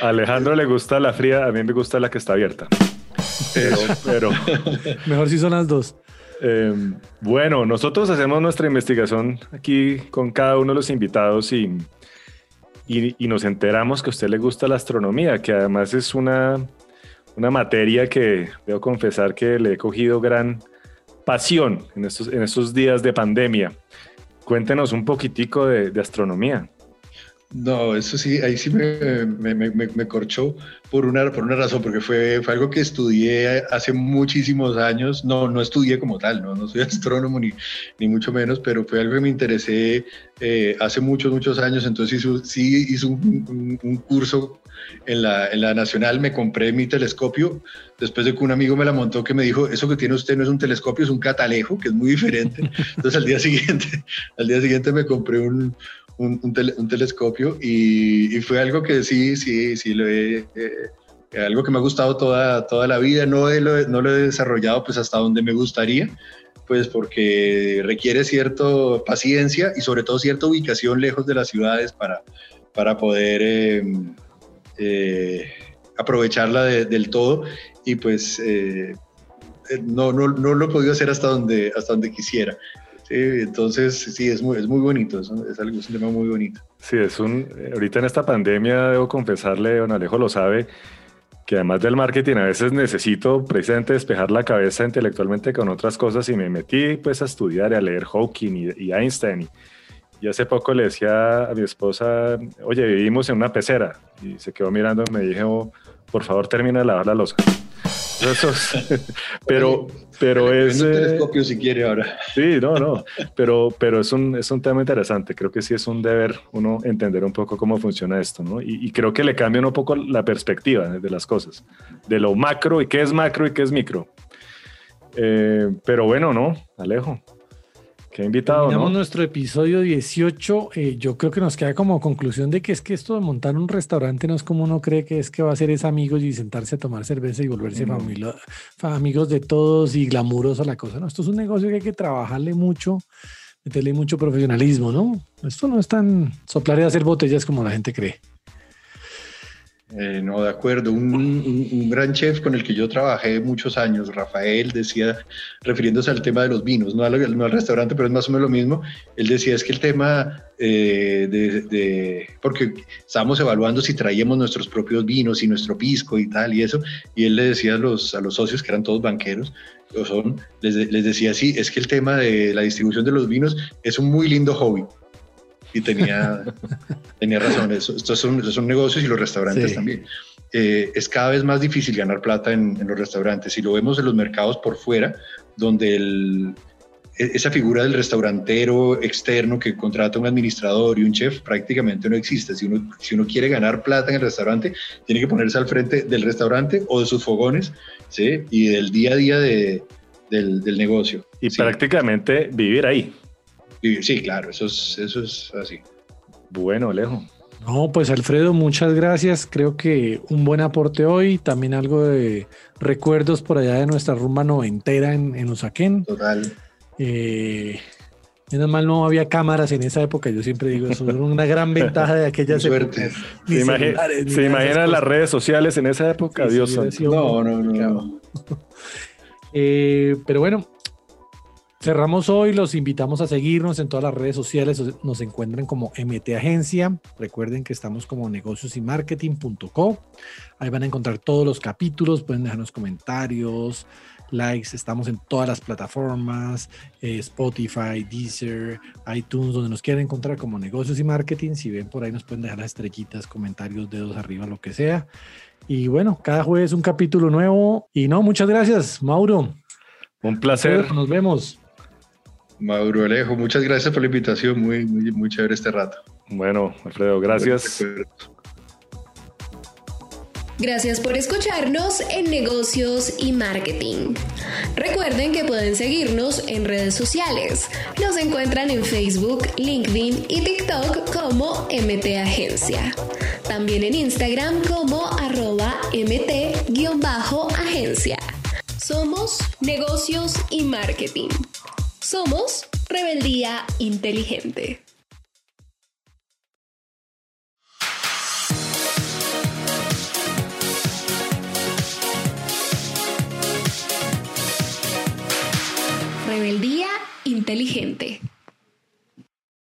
A Alejandro le gusta la fría, a mí me gusta la que está abierta. Pero, pero mejor si son las dos. Em, bueno, nosotros hacemos nuestra investigación aquí con cada uno de los invitados y y, nos enteramos que a usted le gusta la astronomía, que además es una, una materia que debo confesar que le he cogido gran pasión en estos, en estos días de pandemia. Cuéntenos un poquitico de, de astronomía. No, eso sí, ahí sí me, me, corchó por una, por una razón, porque fue, fue algo que estudié hace muchísimos años. No, no estudié como tal, no, no soy astrónomo ni, ni mucho menos, pero fue algo que me interesé eh, hace muchos, muchos años. Entonces sí hice un, un, curso en la, en la, Nacional, me compré mi telescopio, después de que un amigo me la montó que me dijo, eso que tiene usted no es un telescopio, es un catalejo, que es muy diferente. Entonces al día siguiente, al día siguiente me compré un un, un, telescopio y, y, fue algo que sí, sí, sí, lo he, eh, algo que me ha gustado toda, toda la vida, no, lo, no lo he desarrollado pues hasta donde me gustaría, pues porque requiere cierta paciencia y sobre todo cierta ubicación lejos de las ciudades para, para poder em, eh, aprovecharla del todo y pues eh, no, no, no, lo he podido hacer hasta donde, hasta donde quisiera. Sí, entonces sí, es muy, es muy bonito, es, es, algo, es un tema muy bonito. Sí, es un, ahorita en esta pandemia, debo confesarle, don Alejo lo sabe, que además del marketing a veces necesito precisamente despejar la cabeza intelectualmente con otras cosas y me metí pues a estudiar y a leer Hawking y, Einstein. Y, hace poco le decía a mi esposa, oye, vivimos en una pecera. Y se quedó mirando y me dijo, por favor termina de lavar la losa. pero, pero es. Un telescopio si quiere ahora. Sí, no, no. Pero, pero es, un, es un tema interesante. Creo que sí es un deber uno entender un poco cómo funciona esto, ¿no? Y, creo que le cambia un poco la perspectiva de las cosas, de lo macro y qué es macro y qué es micro. Eh, pero bueno, ¿no? Alejo, Qué invitado, ¿no? nuestro episodio 18. Eh, yo creo que nos queda como conclusión de que es que esto de montar un restaurante no es como uno cree que es que va a ser es amigos y sentarse a tomar cerveza y volverse familia, amigos de todos y glamuroso la cosa. No, esto es un negocio que hay que trabajarle mucho, meterle mucho profesionalismo, ¿no? Esto no es tan soplar y hacer botellas como la gente cree. Eh, no, de acuerdo. Un, gran chef con el que yo trabajé muchos años, Rafael, decía, refiriéndose al tema de los vinos, no al, no al restaurante, pero es más o menos lo mismo, él decía es que el tema eh, de, porque estábamos evaluando si traíamos nuestros propios vinos y nuestro pisco y tal y eso, y él le decía a los, a los socios, que eran todos banqueros, o les decía, sí, es que el tema de la distribución de los vinos es un muy lindo hobby y tenía, tenía razón. estos, son, son, negocios y los restaurantes también. Eh, es cada vez más difícil ganar plata en, los restaurantes. Si lo vemos en los mercados por fuera, donde el, e, esa figura del restaurantero externo que contrata un administrador y un chef prácticamente no existe. Si uno, si uno quiere ganar plata en el restaurante, tiene que ponerse al frente del restaurante o de sus fogones ¿sí? y del día a día de, del, del, negocio. Y prácticamente vivir ahí. Sí, claro, eso es, eso es así. Bueno, Alejo. No, pues Alfredo, muchas gracias. Creo que un buen aporte hoy, también algo de recuerdos por allá de nuestra rumba noventera en, en Usaquén. Total. Eh, menos mal no había cámaras en esa época, yo siempre digo, eso era una gran ventaja de aquellas épocas. ¿Se, imagina, las redes sociales en esa época? Dios No, no, no. eh, pero bueno, Cerramos hoy, los invitamos a seguirnos en todas las redes sociales, nos encuentran como MT Agencia, recuerden que estamos como negocios y marketing.co, ahí van a encontrar todos los capítulos, pueden dejarnos comentarios, likes, estamos en todas las plataformas, eh, Spotify, Deezer, iTunes, donde nos quieran encontrar como negocios y marketing, si ven por ahí nos pueden dejar las estrellitas, comentarios, dedos arriba, lo que sea. Y bueno, cada jueves un capítulo nuevo. Y no, muchas gracias, Mauro. Un placer. Nos vemos. Mauro Alejo, muchas gracias por la invitación, muy, muy, muy chévere este rato. Bueno, Alfredo, gracias. Gracias por escucharnos en negocios y marketing. Recuerden que pueden seguirnos en redes sociales. Nos encuentran en Facebook, LinkedIn y TikTok como MT Agencia. También en Instagram como arroba MT-agencia. Somos negocios y marketing. Somos Rebeldía Inteligente. Rebeldía Inteligente.